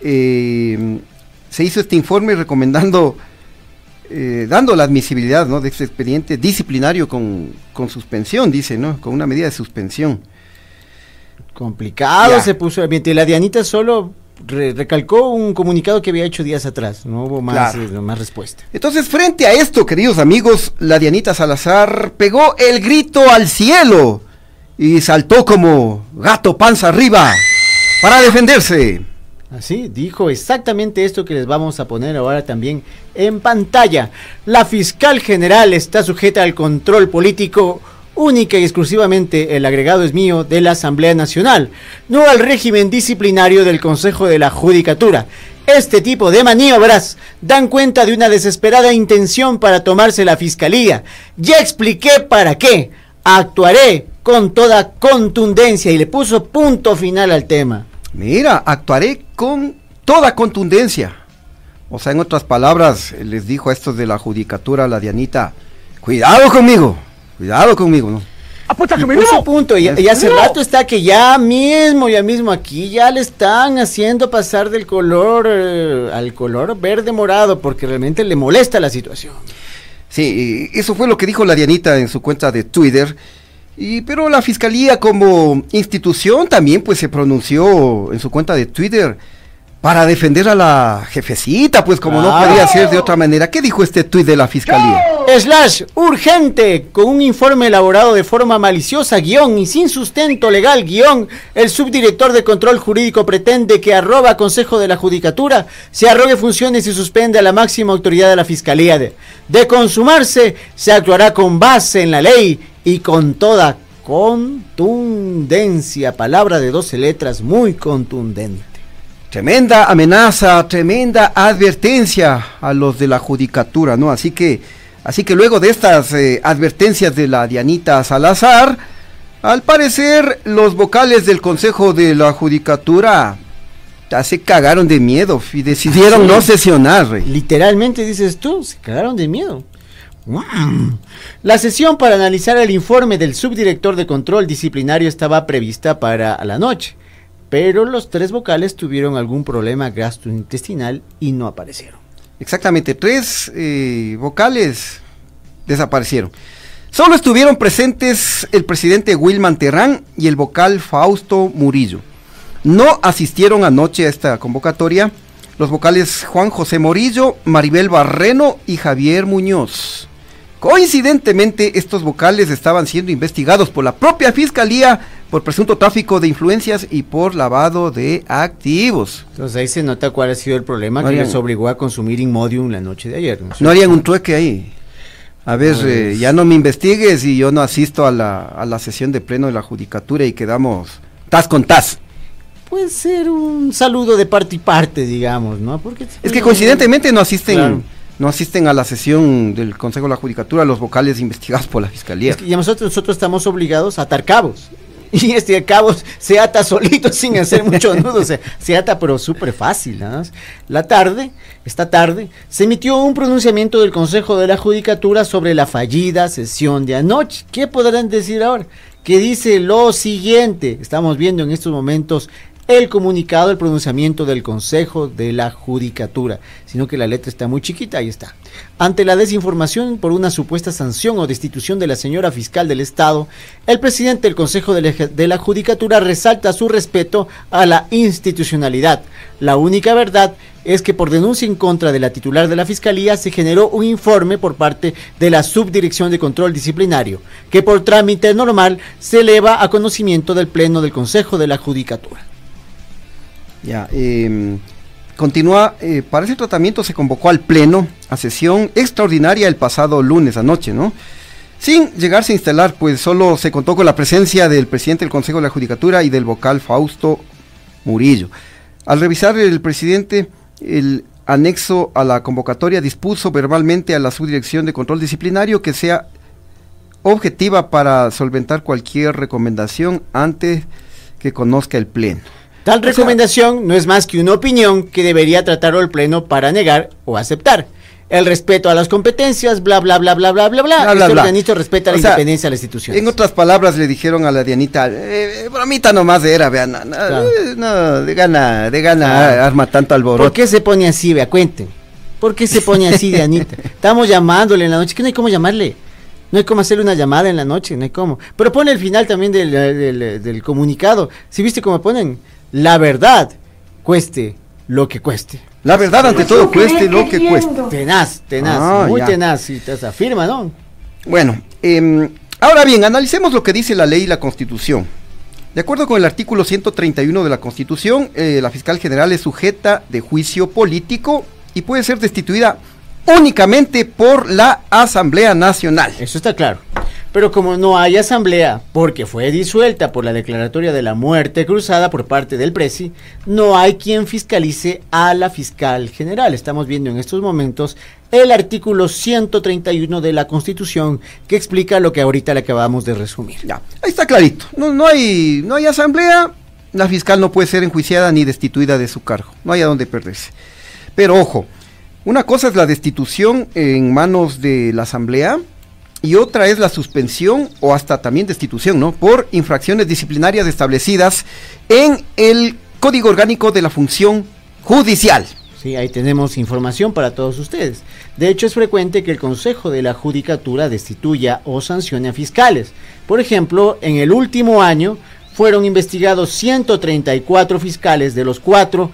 eh, se hizo este informe recomendando, eh, dando la admisibilidad, ¿no? De este expediente disciplinario con, con suspensión, dice, ¿no? Con una medida de suspensión. Complicado Ya. se puso el ambiente. La Dianita solo re- recalcó un comunicado que había hecho días atrás. No hubo más, Claro. eh, más respuesta. Entonces, frente a esto, queridos amigos, la Dianita Salazar pegó el grito al cielo y saltó como gato panza arriba para defenderse. Así, dijo exactamente esto que les vamos a poner ahora también en pantalla. La fiscal general está sujeta al control político única y exclusivamente el agregado es mío de la Asamblea Nacional, no al régimen disciplinario del Consejo de la Judicatura. Este tipo de maniobras dan cuenta de una desesperada intención para tomarse la fiscalía. Ya expliqué para qué. Actuaré con toda contundencia y le puso punto final al tema. Mira, actuaré con toda contundencia. O sea, en otras palabras, les dijo a estos de la judicatura, la Dianita, cuidado conmigo, cuidado conmigo, ¿no? Y puso punto, y, y hace rato está que ya mismo, ya mismo aquí ya le están haciendo pasar del color eh, al color verde morado porque realmente le molesta la situación. Sí, y eso fue lo que dijo la Dianita en su cuenta de Twitter. Y, pero la fiscalía como institución también pues se pronunció en su cuenta de Twitter para defender a la jefecita, pues como no podía ser de otra manera. ¿Qué dijo este tuit de la fiscalía? Slash, urgente, con un informe elaborado de forma maliciosa, guion, y sin sustento legal, guion, el subdirector de control jurídico pretende que arroba Consejo de la Judicatura se arrogue funciones y suspende a la máxima autoridad de la Fiscalía. De, de consumarse, se actuará con base en la ley y con toda contundencia. Palabra de 12 letras, muy contundente. Tremenda amenaza, tremenda advertencia a los de la judicatura, ¿no? Así que, así que luego de estas eh, advertencias de la Dianita Salazar, al parecer los vocales del Consejo de la Judicatura ya se cagaron de miedo y decidieron no sesionar. rey. Literalmente dices tú, se cagaron de miedo. La sesión para analizar el informe del subdirector de control disciplinario estaba prevista para la noche, pero los tres vocales tuvieron algún problema gastrointestinal y no aparecieron. Exactamente, tres eh, vocales desaparecieron. Solo estuvieron presentes el presidente Wilman Terrán y el vocal Fausto Murillo. No asistieron anoche a esta convocatoria los vocales Juan José Morillo, Maribel Barreno y Javier Muñoz. Coincidentemente, estos vocales estaban siendo investigados por la propia fiscalía por presunto tráfico de influencias y por lavado de activos. Entonces ahí se nota cuál ha sido el problema No que harían- les obligó a consumir Inmodium la noche de ayer. No harían un trueque ahí. A ver, Pues- eh, ya no me investigues y yo no asisto a la, a la sesión de pleno de la judicatura y quedamos tas con tas. Puede ser un saludo de parte y parte, digamos, ¿no? Porque Es que coincidentemente no asisten, Claro. No asisten a la sesión del Consejo de la Judicatura los vocales investigados por la Fiscalía. Es que ya nosotros, nosotros estamos obligados a atar cabos. Y este cabo se ata solito sin hacer mucho nudo. se ata pero súper fácil. La tarde, esta tarde, se emitió un pronunciamiento del Consejo de la Judicatura sobre la fallida sesión de anoche. ¿Qué podrán decir ahora? Que dice lo siguiente. Estamos viendo en estos momentos el comunicado, el pronunciamiento del Consejo de la Judicatura, sino que la letra está muy chiquita, ahí está. Ante la desinformación por una supuesta sanción o destitución de la señora fiscal del Estado, el presidente del Consejo de la, Judicatura resalta su respeto a la institucionalidad. La única verdad es que por denuncia en contra de la titular de la Fiscalía se generó un informe por parte de la Subdirección de Control Disciplinario, que por trámite normal se eleva a conocimiento del Pleno del Consejo de la Judicatura. Ya, eh, continúa, para ese tratamiento se convocó al Pleno a sesión extraordinaria el pasado lunes anoche, ¿no? Sin llegarse a instalar, pues solo se contó con la presencia del presidente del Consejo de la Judicatura y del vocal Fausto Murillo. Al revisar el presidente el anexo a la convocatoria dispuso verbalmente a la subdirección de control disciplinario que sea objetiva para solventar cualquier recomendación antes que conozca el Pleno. Tal recomendación no es más que una opinión que debería tratar el Pleno para negar o aceptar. el respeto a las competencias, bla, bla, bla, bla, bla, bla, bla. Este organismo respeta la sea, independencia de la institución. En otras palabras le dijeron a la Dianita, eh, bromita nomás era, vean, no, no, eh, no, de gana, de gana Claro. arma tanto alboroto. ¿Por qué se pone así, vea? Cuenten. ¿Por qué se pone así de Anita? Estamos llamándole en la noche, que no hay cómo llamarle. No hay cómo hacerle una llamada en la noche, no hay cómo. Pero pone el final también del, del- del comunicado. Si viste cómo ponen, la verdad, cueste lo que cueste. La verdad ante todo cueste lo que cueste. Tenaz, tenaz, Ah, muy ya. tenaz, y te afirma, ¿no? Bueno, em, ahora bien, analicemos lo que dice la ley y la constitución. De acuerdo con el artículo 131 de la Constitución, eh, la fiscal general es sujeta de juicio político y puede ser destituida únicamente por la Asamblea Nacional. Eso está claro. Pero como no hay asamblea, porque fue disuelta por la declaratoria de la muerte cruzada por parte del presi, no hay quien fiscalice a la fiscal general. Estamos viendo en estos momentos el artículo 131 de la Constitución que explica lo que ahorita le acabamos de resumir. Ya, ahí está clarito. No, no, hay, no hay asamblea, la fiscal no puede ser enjuiciada ni destituida de su cargo. No hay a dónde perderse. Pero ojo, una cosa es la destitución en manos de la asamblea y otra es la suspensión o hasta también destitución, ¿no? Por infracciones disciplinarias establecidas en el Código Orgánico de la Función Judicial. Sí, ahí tenemos información para todos ustedes. De hecho, es frecuente que el Consejo de la Judicatura destituya o sancione a fiscales. Por ejemplo, en el último año fueron investigados 134 fiscales, de los cuatro,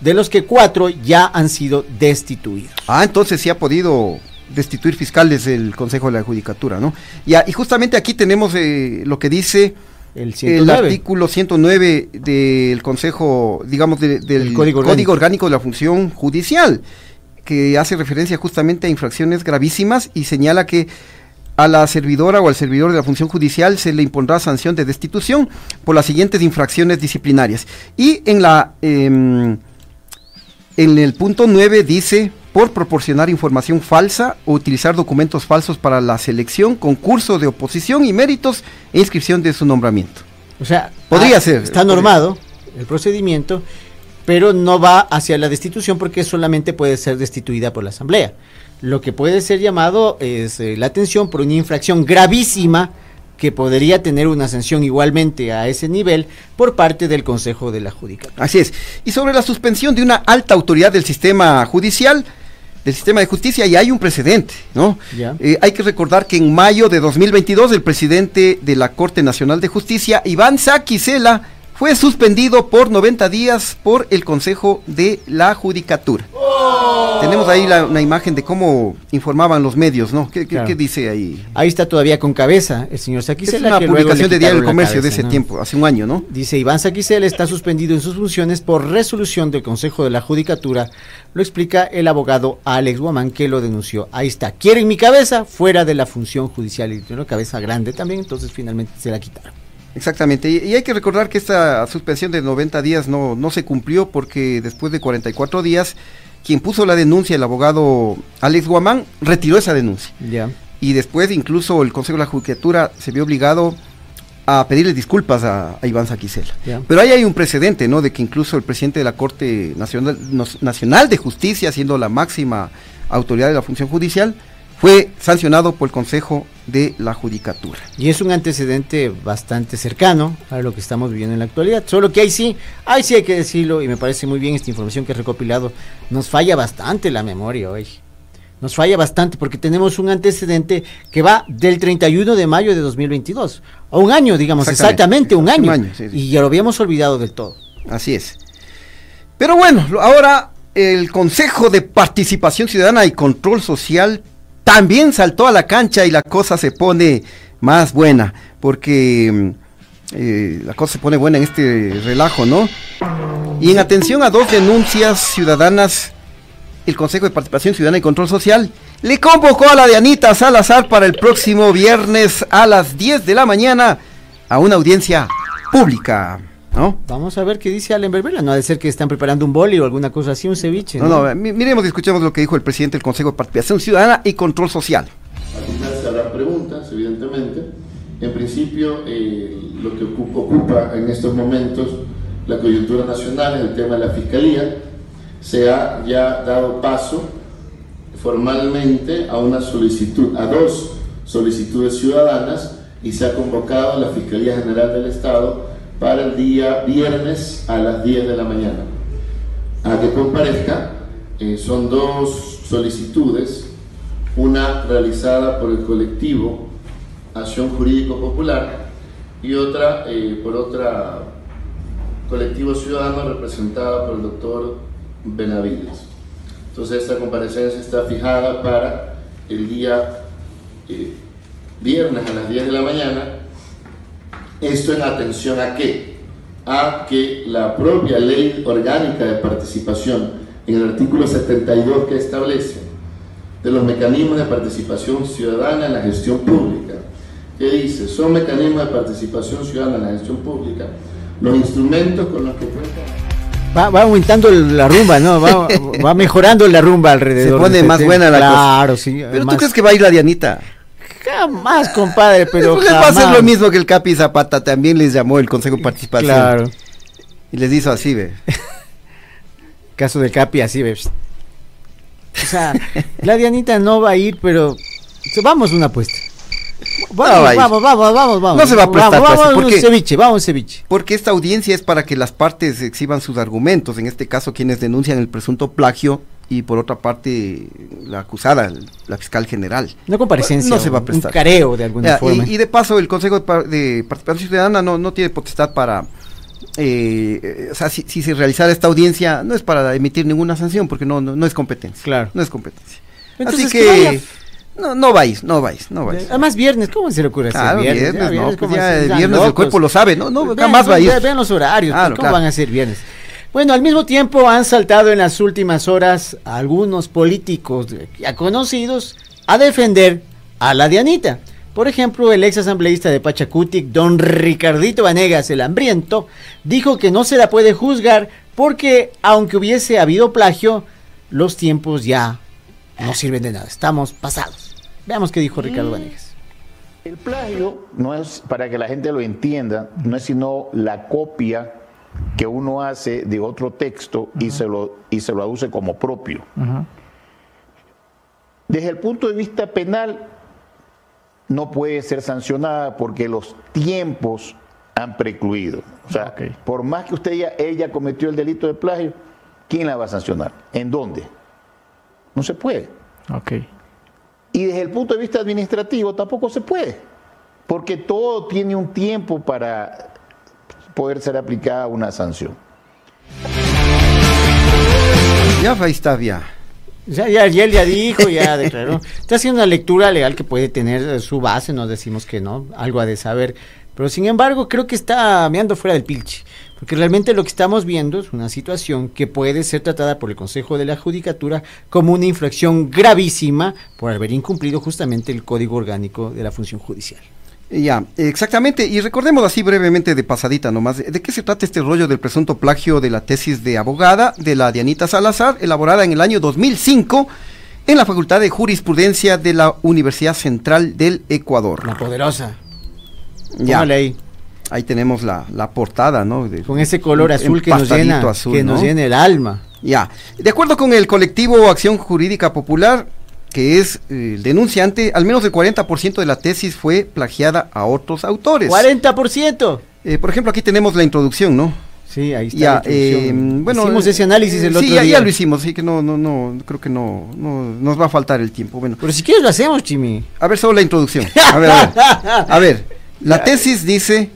de los que cuatro ya han sido destituidos. Ah, entonces sí ha podido destituir fiscales del Consejo de la Judicatura, ¿no? Y justamente aquí tenemos eh, lo que dice el, el 109. artículo 109 del Consejo, digamos, de- del El Código Código, Orgánico. Orgánico de la Función Judicial, que hace referencia justamente a infracciones gravísimas y señala que a la servidora o al servidor de la función judicial se le impondrá sanción de destitución por las siguientes infracciones disciplinarias. Y en la em, en el punto 9 dice por proporcionar información falsa o utilizar documentos falsos para la selección, concurso de oposición y méritos e inscripción de su nombramiento. O sea, Podría ah, ser, Está podría. normado el procedimiento, pero no va hacia la destitución porque solamente puede ser destituida por la Asamblea. Lo que puede ser llamado es eh, la atención por una infracción gravísima que podría tener una sanción igualmente a ese nivel por parte del Consejo de la Judicatura. Así es. Y sobre la suspensión de una alta autoridad del sistema judicial, del sistema de justicia, ya hay un precedente, ¿no? Eh, hay que recordar que en mayo de 2022 el presidente de la Corte Nacional de Justicia, Iván Saquicela, fue suspendido por 90 días por el Consejo de la Judicatura. Tenemos ahí la- una imagen de cómo informaban los medios, ¿no? ¿Qué, qué- Claro. qué dice ahí? Ahí está todavía con cabeza el señor Es Saquicela. una que publicación de Diario del Comercio de ese ¿no? tiempo, hace un año, ¿no? Dice Iván Saquicel está suspendido en sus funciones por resolución del Consejo de la Judicatura. Lo explica el abogado Alex Guamán que lo denunció. Ahí está. Quieren mi cabeza fuera de la función judicial. Y tiene una cabeza grande también, entonces finalmente se la quitaron. Exactamente, y, y hay que recordar que esta suspensión de 90 días no, no se cumplió porque después de 44 días, quien puso la denuncia, el abogado Alex Guamán, retiró esa denuncia. Y después incluso el Consejo de la Judicatura se vio obligado a pedirle disculpas a, a Iván Saquicela. Pero ahí hay un precedente, ¿no? De que incluso el presidente de la Corte Nacional, Nacional de Justicia, siendo la máxima autoridad de la función judicial, fue sancionado por el Consejo de la Judicatura. Y es un antecedente bastante cercano a lo que estamos viviendo en la actualidad. Solo que ahí sí, ahí sí hay que decirlo, y me parece muy bien esta información que he recopilado. Nos falla bastante la memoria hoy. Nos falla bastante porque tenemos un antecedente que va del 31 de mayo de 2022. A un año, digamos, exactamente, Exactamente, un año. año, sí, sí. Y ya lo habíamos olvidado del todo. Así es. Pero bueno, ahora el Consejo de Participación Ciudadana y Control Social también saltó a la cancha y la cosa se pone más buena, porque mm, eh, la cosa se pone buena en este relajo, ¿no? Y en atención a dos denuncias ciudadanas, el Consejo de Participación Ciudadana y Control Social le convocó a la de Anita Salazar para el próximo viernes a las 10 de la mañana a una audiencia pública, ¿no? Vamos a ver qué dice Allen Berbera. No ha de ser que están preparando un boli o alguna cosa así, un ceviche. No, no, mi- miremos y escuchemos lo que dijo el presidente del Consejo de Participación Ciudadana y Control Social. Al se habrá preguntas, evidentemente. En principio, eh, lo que ocupa, ocupa en estos momentos la coyuntura nacional en el tema de la fiscalía, se ha ya dado paso formalmente a una solicitud, a dos solicitudes ciudadanas y se ha convocado a la Fiscalía General del Estado para el día viernes a las 10 de la mañana. A que comparezca, eh, son dos solicitudes, una realizada por el colectivo Acción Jurídico Popular y otra eh, por otra colectivo ciudadano representada por el doctor Benavides. Entonces esta comparecencia está fijada para el día eh, viernes a las 10 de la mañana. Esto en atención a qué? A que la propia ley orgánica de participación, en el artículo 72 que establece de los mecanismos de participación ciudadana en la gestión pública, que dice, son mecanismos de participación ciudadana en la gestión pública, los instrumentos con los que cuentan Va, va aumentando la rumba, ¿no? Va, va mejorando la rumba alrededor. Se pone este más tema. buena la cosa. Claro, sí. Pero más- tú crees que va a ir la Dianita. Jamás, compadre, pero Pues les va a jamás. lo mismo que el Capi Zapata, también les llamó el Consejo de Participación. Claro. Y les hizo así, ve. Caso de Capi, así ves. O sea, la Dianita no va a ir, pero vamos a una apuesta. Vamos, No vamos, vamos, vamos, vamos. No se va a prestar Vamos, eso, vamos, porque- un ceviche, vamos ceviche. Porque esta audiencia es para que las partes exhiban sus argumentos, en este caso quienes denuncian el presunto plagio y por otra parte la acusada, la fiscal general. Una comparecencia, No se va a prestar. un careo de alguna Ya, forma. Y, de paso el Consejo de, de Participación Ciudadana no, no tiene potestad para... eh, eh, o sea, si, si se realizara esta audiencia no es para emitir ninguna sanción porque no, no, no es competencia. Claro. No es competencia. Entonces, Así que. No, no vais, no vais, no vais. Además, viernes, ¿cómo se le ocurre hacer Claro, viernes? viernes, Ya, no, pues ¿cómo ya el viernes cuerpo lo sabe, no, no, Vean, jamás va a ir. vean- Vean los horarios, Claro, ¿cómo claro. van a ser viernes? Bueno, al mismo tiempo han saltado en las últimas horas algunos políticos ya conocidos a defender a la Dianita. Por ejemplo, el ex asambleísta de Pachacutic, don Ricardito Vanegas, el hambriento, dijo que no se la puede juzgar porque aunque hubiese habido plagio, los tiempos ya no sirven de nada. Estamos pasados. Veamos qué dijo Ricardo Vanegas. El plagio no es, para que la gente lo entienda, no es sino la copia que uno hace de otro texto y, se lo, y se lo aduce como propio. Desde el punto de vista penal, no puede ser sancionada porque los tiempos han precluido. O sea, por más que usted ya, ella cometió el delito de plagio, ¿quién la va a sancionar? ¿En dónde? No se puede. Y desde el punto de vista administrativo tampoco se puede, porque todo tiene un tiempo para poder ser aplicada una sanción. Ya ahí está, ya. Ya, ya, ya él ya dijo, ya declaró. Está haciendo una lectura legal que puede tener eh, su base, no decimos que no, algo ha de saber. Pero sin embargo, creo que está meando fuera del pilche. Porque realmente lo que estamos viendo es una situación que puede ser tratada por el Consejo de la Judicatura como una infracción gravísima por haber incumplido justamente el Código Orgánico de la Función Judicial. Ya, exactamente. Y recordemos así brevemente de pasadita nomás, ¿de qué se trata este rollo del presunto plagio de la tesis de abogada de la Dianita Salazar, elaborada en el año 2005 en la Facultad de Jurisprudencia de la Universidad Central del Ecuador? La poderosa. Ya. Ahí. Ahí tenemos la, la portada, ¿no? De- Con ese color azul que nos llena, azul, que nos ¿no? llena el alma. Ya. De acuerdo con el colectivo Acción Jurídica Popular, que es eh, el denunciante, al menos el 40% de la tesis fue plagiada a otros autores. 40%. Eh, por ejemplo, aquí tenemos la introducción, ¿no? Sí, ahí está. Ya, la introducción. eh, bueno, Hicimos ese análisis el sí, otro ya, día. ya lo hicimos, así que no, no, no, creo que no, no nos va a faltar el tiempo. Bueno, Pero si quieres lo hacemos, Chimi. a ver, solo la introducción. A ver, a ver. A ver, la tesis dice,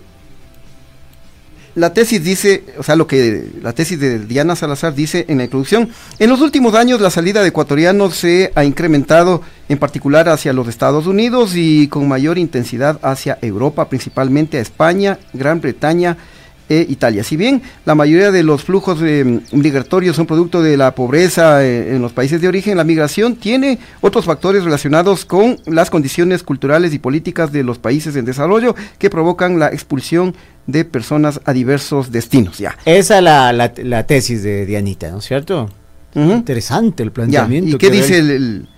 la tesis dice, o sea, lo que la tesis de Diana Salazar dice en la introducción, en los últimos años la salida de ecuatorianos se ha incrementado en particular hacia los Estados Unidos y con mayor intensidad hacia Europa, principalmente a España, Gran Bretaña e Italia. Si bien la mayoría de los flujos eh, migratorios son producto de la pobreza eh, en los países de origen, la migración tiene otros factores relacionados con las condiciones culturales y políticas de los países en desarrollo que provocan la expulsión de personas a diversos destinos. Ya. Esa es la, la, la tesis de Dianita, ¿no es cierto? Interesante el Ya, planteamiento. ¿Y qué dice el-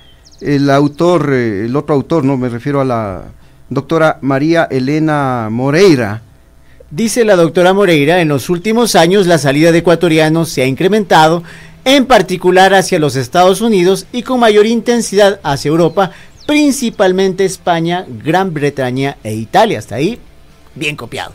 el autor, eh, el otro autor, no me refiero a la doctora María Elena Moreira? Dice la doctora Moreira, en los últimos años la salida de ecuatorianos se ha incrementado en particular hacia los Estados Unidos y con mayor intensidad hacia Europa, principalmente España, Gran Bretaña e Italia. Hasta ahí, bien copiado.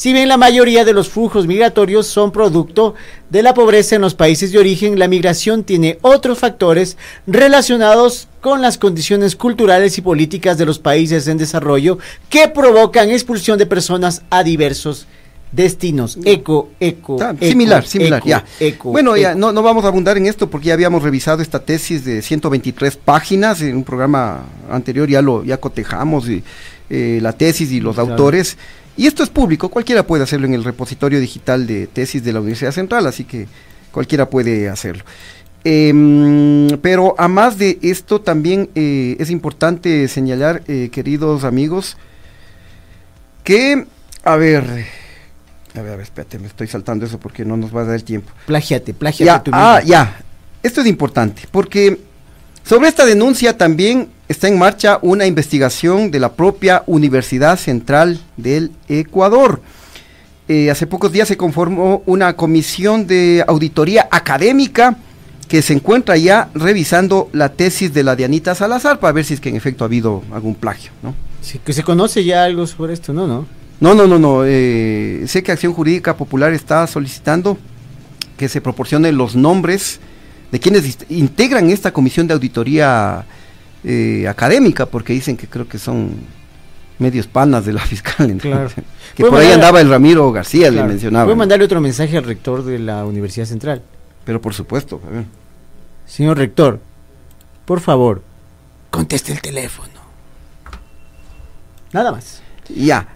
Si bien la mayoría de los flujos migratorios son producto de la pobreza en los países de origen, la migración tiene otros factores relacionados con las condiciones culturales y políticas de los países en desarrollo que provocan expulsión de personas a diversos destinos. Eco, eco. Ah, eco, similar, similar, eco, ya. eco, bueno, ya no, no vamos a abundar en esto porque ya habíamos revisado esta tesis de 123 páginas en un programa anterior, ya lo ya cotejamos y, eh, la tesis y los Claro. autores. Y esto es público, cualquiera puede hacerlo en el repositorio digital de tesis de la Universidad Central, así que cualquiera puede hacerlo. Em, pero a más de esto también eh, es importante señalar, eh, queridos amigos, que, a ver, a ver, a ver, espérate, me estoy saltando eso porque no nos va a dar el tiempo. Plágiate, plágiate Ya, tú ah, mismo. ya. Esto es importante porque sobre esta denuncia también está en marcha una investigación de la propia Universidad Central del Ecuador. Eh, hace pocos días se conformó una comisión de auditoría académica que se encuentra ya revisando la tesis de la Dianita Salazar para ver si es que en efecto ha habido algún plagio, ¿no? Sí, que se conoce ya algo sobre esto, ¿no? ¿No? No, no, no, no. eh, sé que Acción Jurídica Popular está solicitando que se proporcionen los nombres de quienes integran esta comisión de auditoría eh, académica, porque dicen que creo que son medios panas de la fiscal. entonces, Claro. Que por ahí andaba el Ramiro García, Claro. le mencionaba. Voy a mandarle otro mensaje al rector de la Universidad Central. Pero por supuesto. a ver. Señor rector, por favor, conteste el teléfono. Nada más. Ya.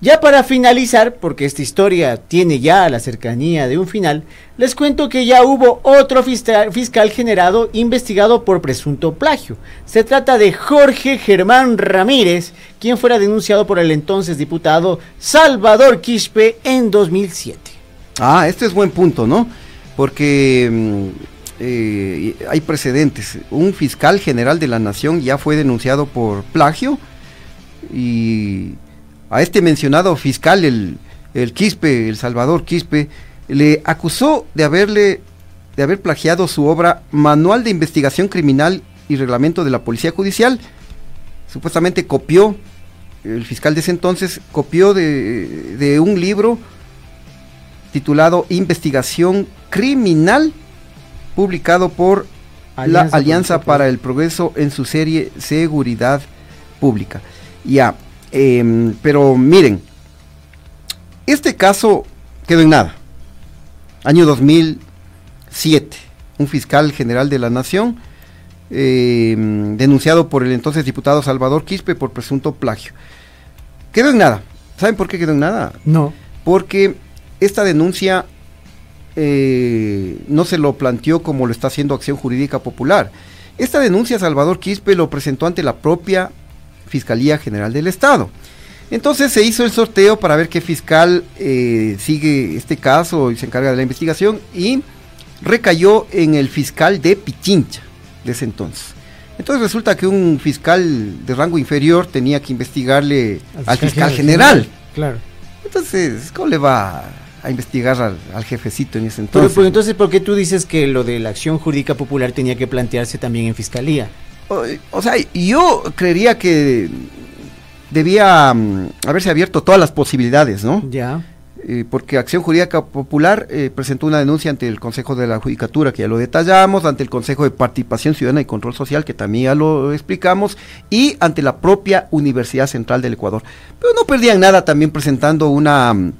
Ya para finalizar, porque esta historia tiene ya la cercanía de un final, les cuento que ya hubo otro fiscal, generado investigado por presunto plagio. Se trata de Jorge Germán Ramírez, quien fuera denunciado por el entonces diputado Salvador Quispe en 2007. Ah, este es buen punto, ¿no? Porque mm, eh, hay precedentes. Un fiscal general de la nación ya fue denunciado por plagio y a este mencionado fiscal, el, el Quispe, el Salvador Quispe, le acusó de haberle de haber plagiado su obra Manual de Investigación Criminal y Reglamento de la Policía Judicial. Supuestamente copió, el fiscal de ese entonces copió de, de un libro titulado Investigación Criminal, publicado por la Alianza para el Progreso en su serie Seguridad Pública. Ya, em, pero miren, este caso quedó en nada. Año 2007, un fiscal general de la Nación, em, denunciado por el entonces diputado Salvador Quispe por presunto plagio. Quedó en nada. ¿Saben por qué quedó en nada? No. Porque esta denuncia eh, no se lo planteó como lo está haciendo Acción Jurídica Popular. Esta denuncia Salvador Quispe lo presentó ante la propia Fiscalía General del Estado. Entonces se hizo el sorteo para ver qué fiscal eh, sigue este caso y se encarga de la investigación y recayó en el fiscal de Pichincha de ese entonces. Entonces resulta que un fiscal de rango inferior tenía que investigarle al fiscal, general. Claro. Entonces, ¿cómo le va a investigar al, al jefecito en ese Pero, entonces? pero entonces, ¿por qué tú dices que lo de la acción jurídica popular tenía que plantearse también en fiscalía? O, o sea, yo creería que debía mm, haberse abierto todas las posibilidades, ¿no? Ya. Eh, porque Acción Jurídica Popular eh, presentó una denuncia ante el Consejo de la Judicatura, que ya lo detallamos, ante el Consejo de Participación Ciudadana y Control Social, que también ya lo explicamos, y ante la propia Universidad Central del Ecuador. Pero no perdían nada también presentando una, mm,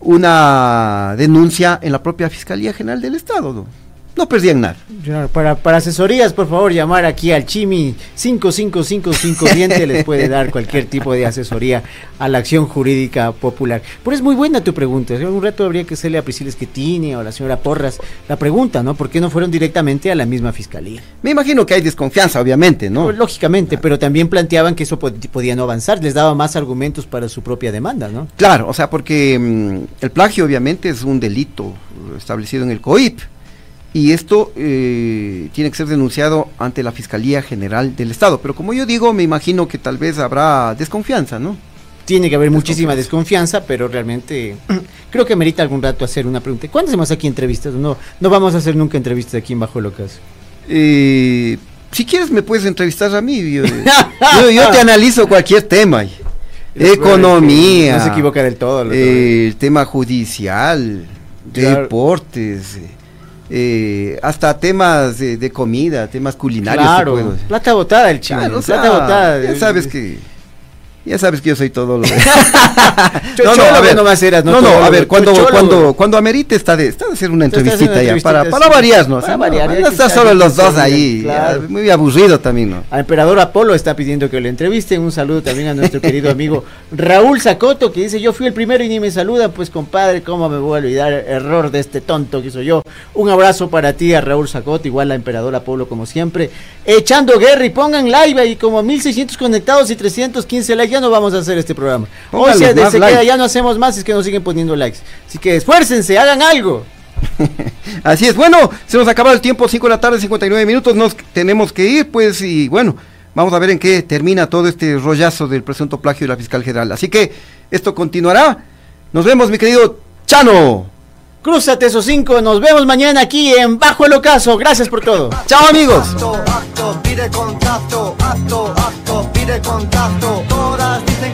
una denuncia en la propia Fiscalía General del Estado, ¿no? No perdían nada. Para, para asesorías, por favor, llamar aquí al Chimi 55555 les puede dar cualquier tipo de asesoría a la acción jurídica popular. Pero es muy buena tu pregunta. Un rato habría que hacerle a Priscila Esquetini o a la señora Porras la pregunta, ¿no? ¿Por qué no fueron directamente a la misma fiscalía? Me imagino que hay desconfianza, obviamente, ¿no? Lógicamente, pero también planteaban que eso pod- podía no avanzar, les daba más argumentos para su propia demanda, ¿no? Claro, o sea, porque mm, el plagio obviamente es un delito establecido en el COIP y esto eh, tiene que ser denunciado ante la Fiscalía General del Estado. Pero como yo digo, me imagino que tal vez habrá desconfianza, ¿no? tiene que haber muchísima desconfianza, pero realmente creo que merita algún rato hacer una pregunta. ¿Cuándo hacemos aquí entrevistas? No, no vamos a hacer nunca entrevistas aquí en Bajo el Ocaso. Eh, si quieres me puedes entrevistar a mí. Yo, yo- yo te analizo cualquier tema. Economía. No se equivoca del todo. eh, el tema judicial, Claro. deportes, eh, eh, hasta temas de, de comida, temas culinarios. Claro, plata botada el chino. Claro, o sea, plata botada. Ya sabes que. Ya sabes que yo soy todo lo Chochólogo nomás eras, no no, no, a ver, cuando, cuando, cuando amerite está de, está de hacer una de entrevistita ya, para, para variar, ¿no? Para variar, no, ya no que está está solo los dos ahí, claro. ya, muy aburrido también, ¿no? A Emperador Apolo está pidiendo que lo entrevisten. Un saludo también a nuestro querido amigo Raúl Zacoto, que dice: Yo fui el primero y ni me saludan. Pues, compadre, ¿cómo me voy a olvidar? Error de este tonto que soy yo. Un abrazo para ti, a Raúl Zacoto, igual a Emperador Apolo, como siempre. Echando guerra y pongan live y como 1600 conectados y 315 likes. Ya no vamos a hacer este programa. Hoy se, se queda, ya no hacemos más, es que nos siguen poniendo likes. Así que esfuércense, hagan algo. Así es, bueno, se nos acaba el tiempo, 5 de la tarde, 59 minutos, nos tenemos que ir, pues, y bueno, vamos a ver en qué termina todo este rollazo del presunto plagio de la fiscal general. Así que esto continuará. Nos vemos, mi querido Chano. Crúzate esos cinco, nos vemos mañana aquí en Bajo el Ocaso. Gracias por todo. Chao, amigos.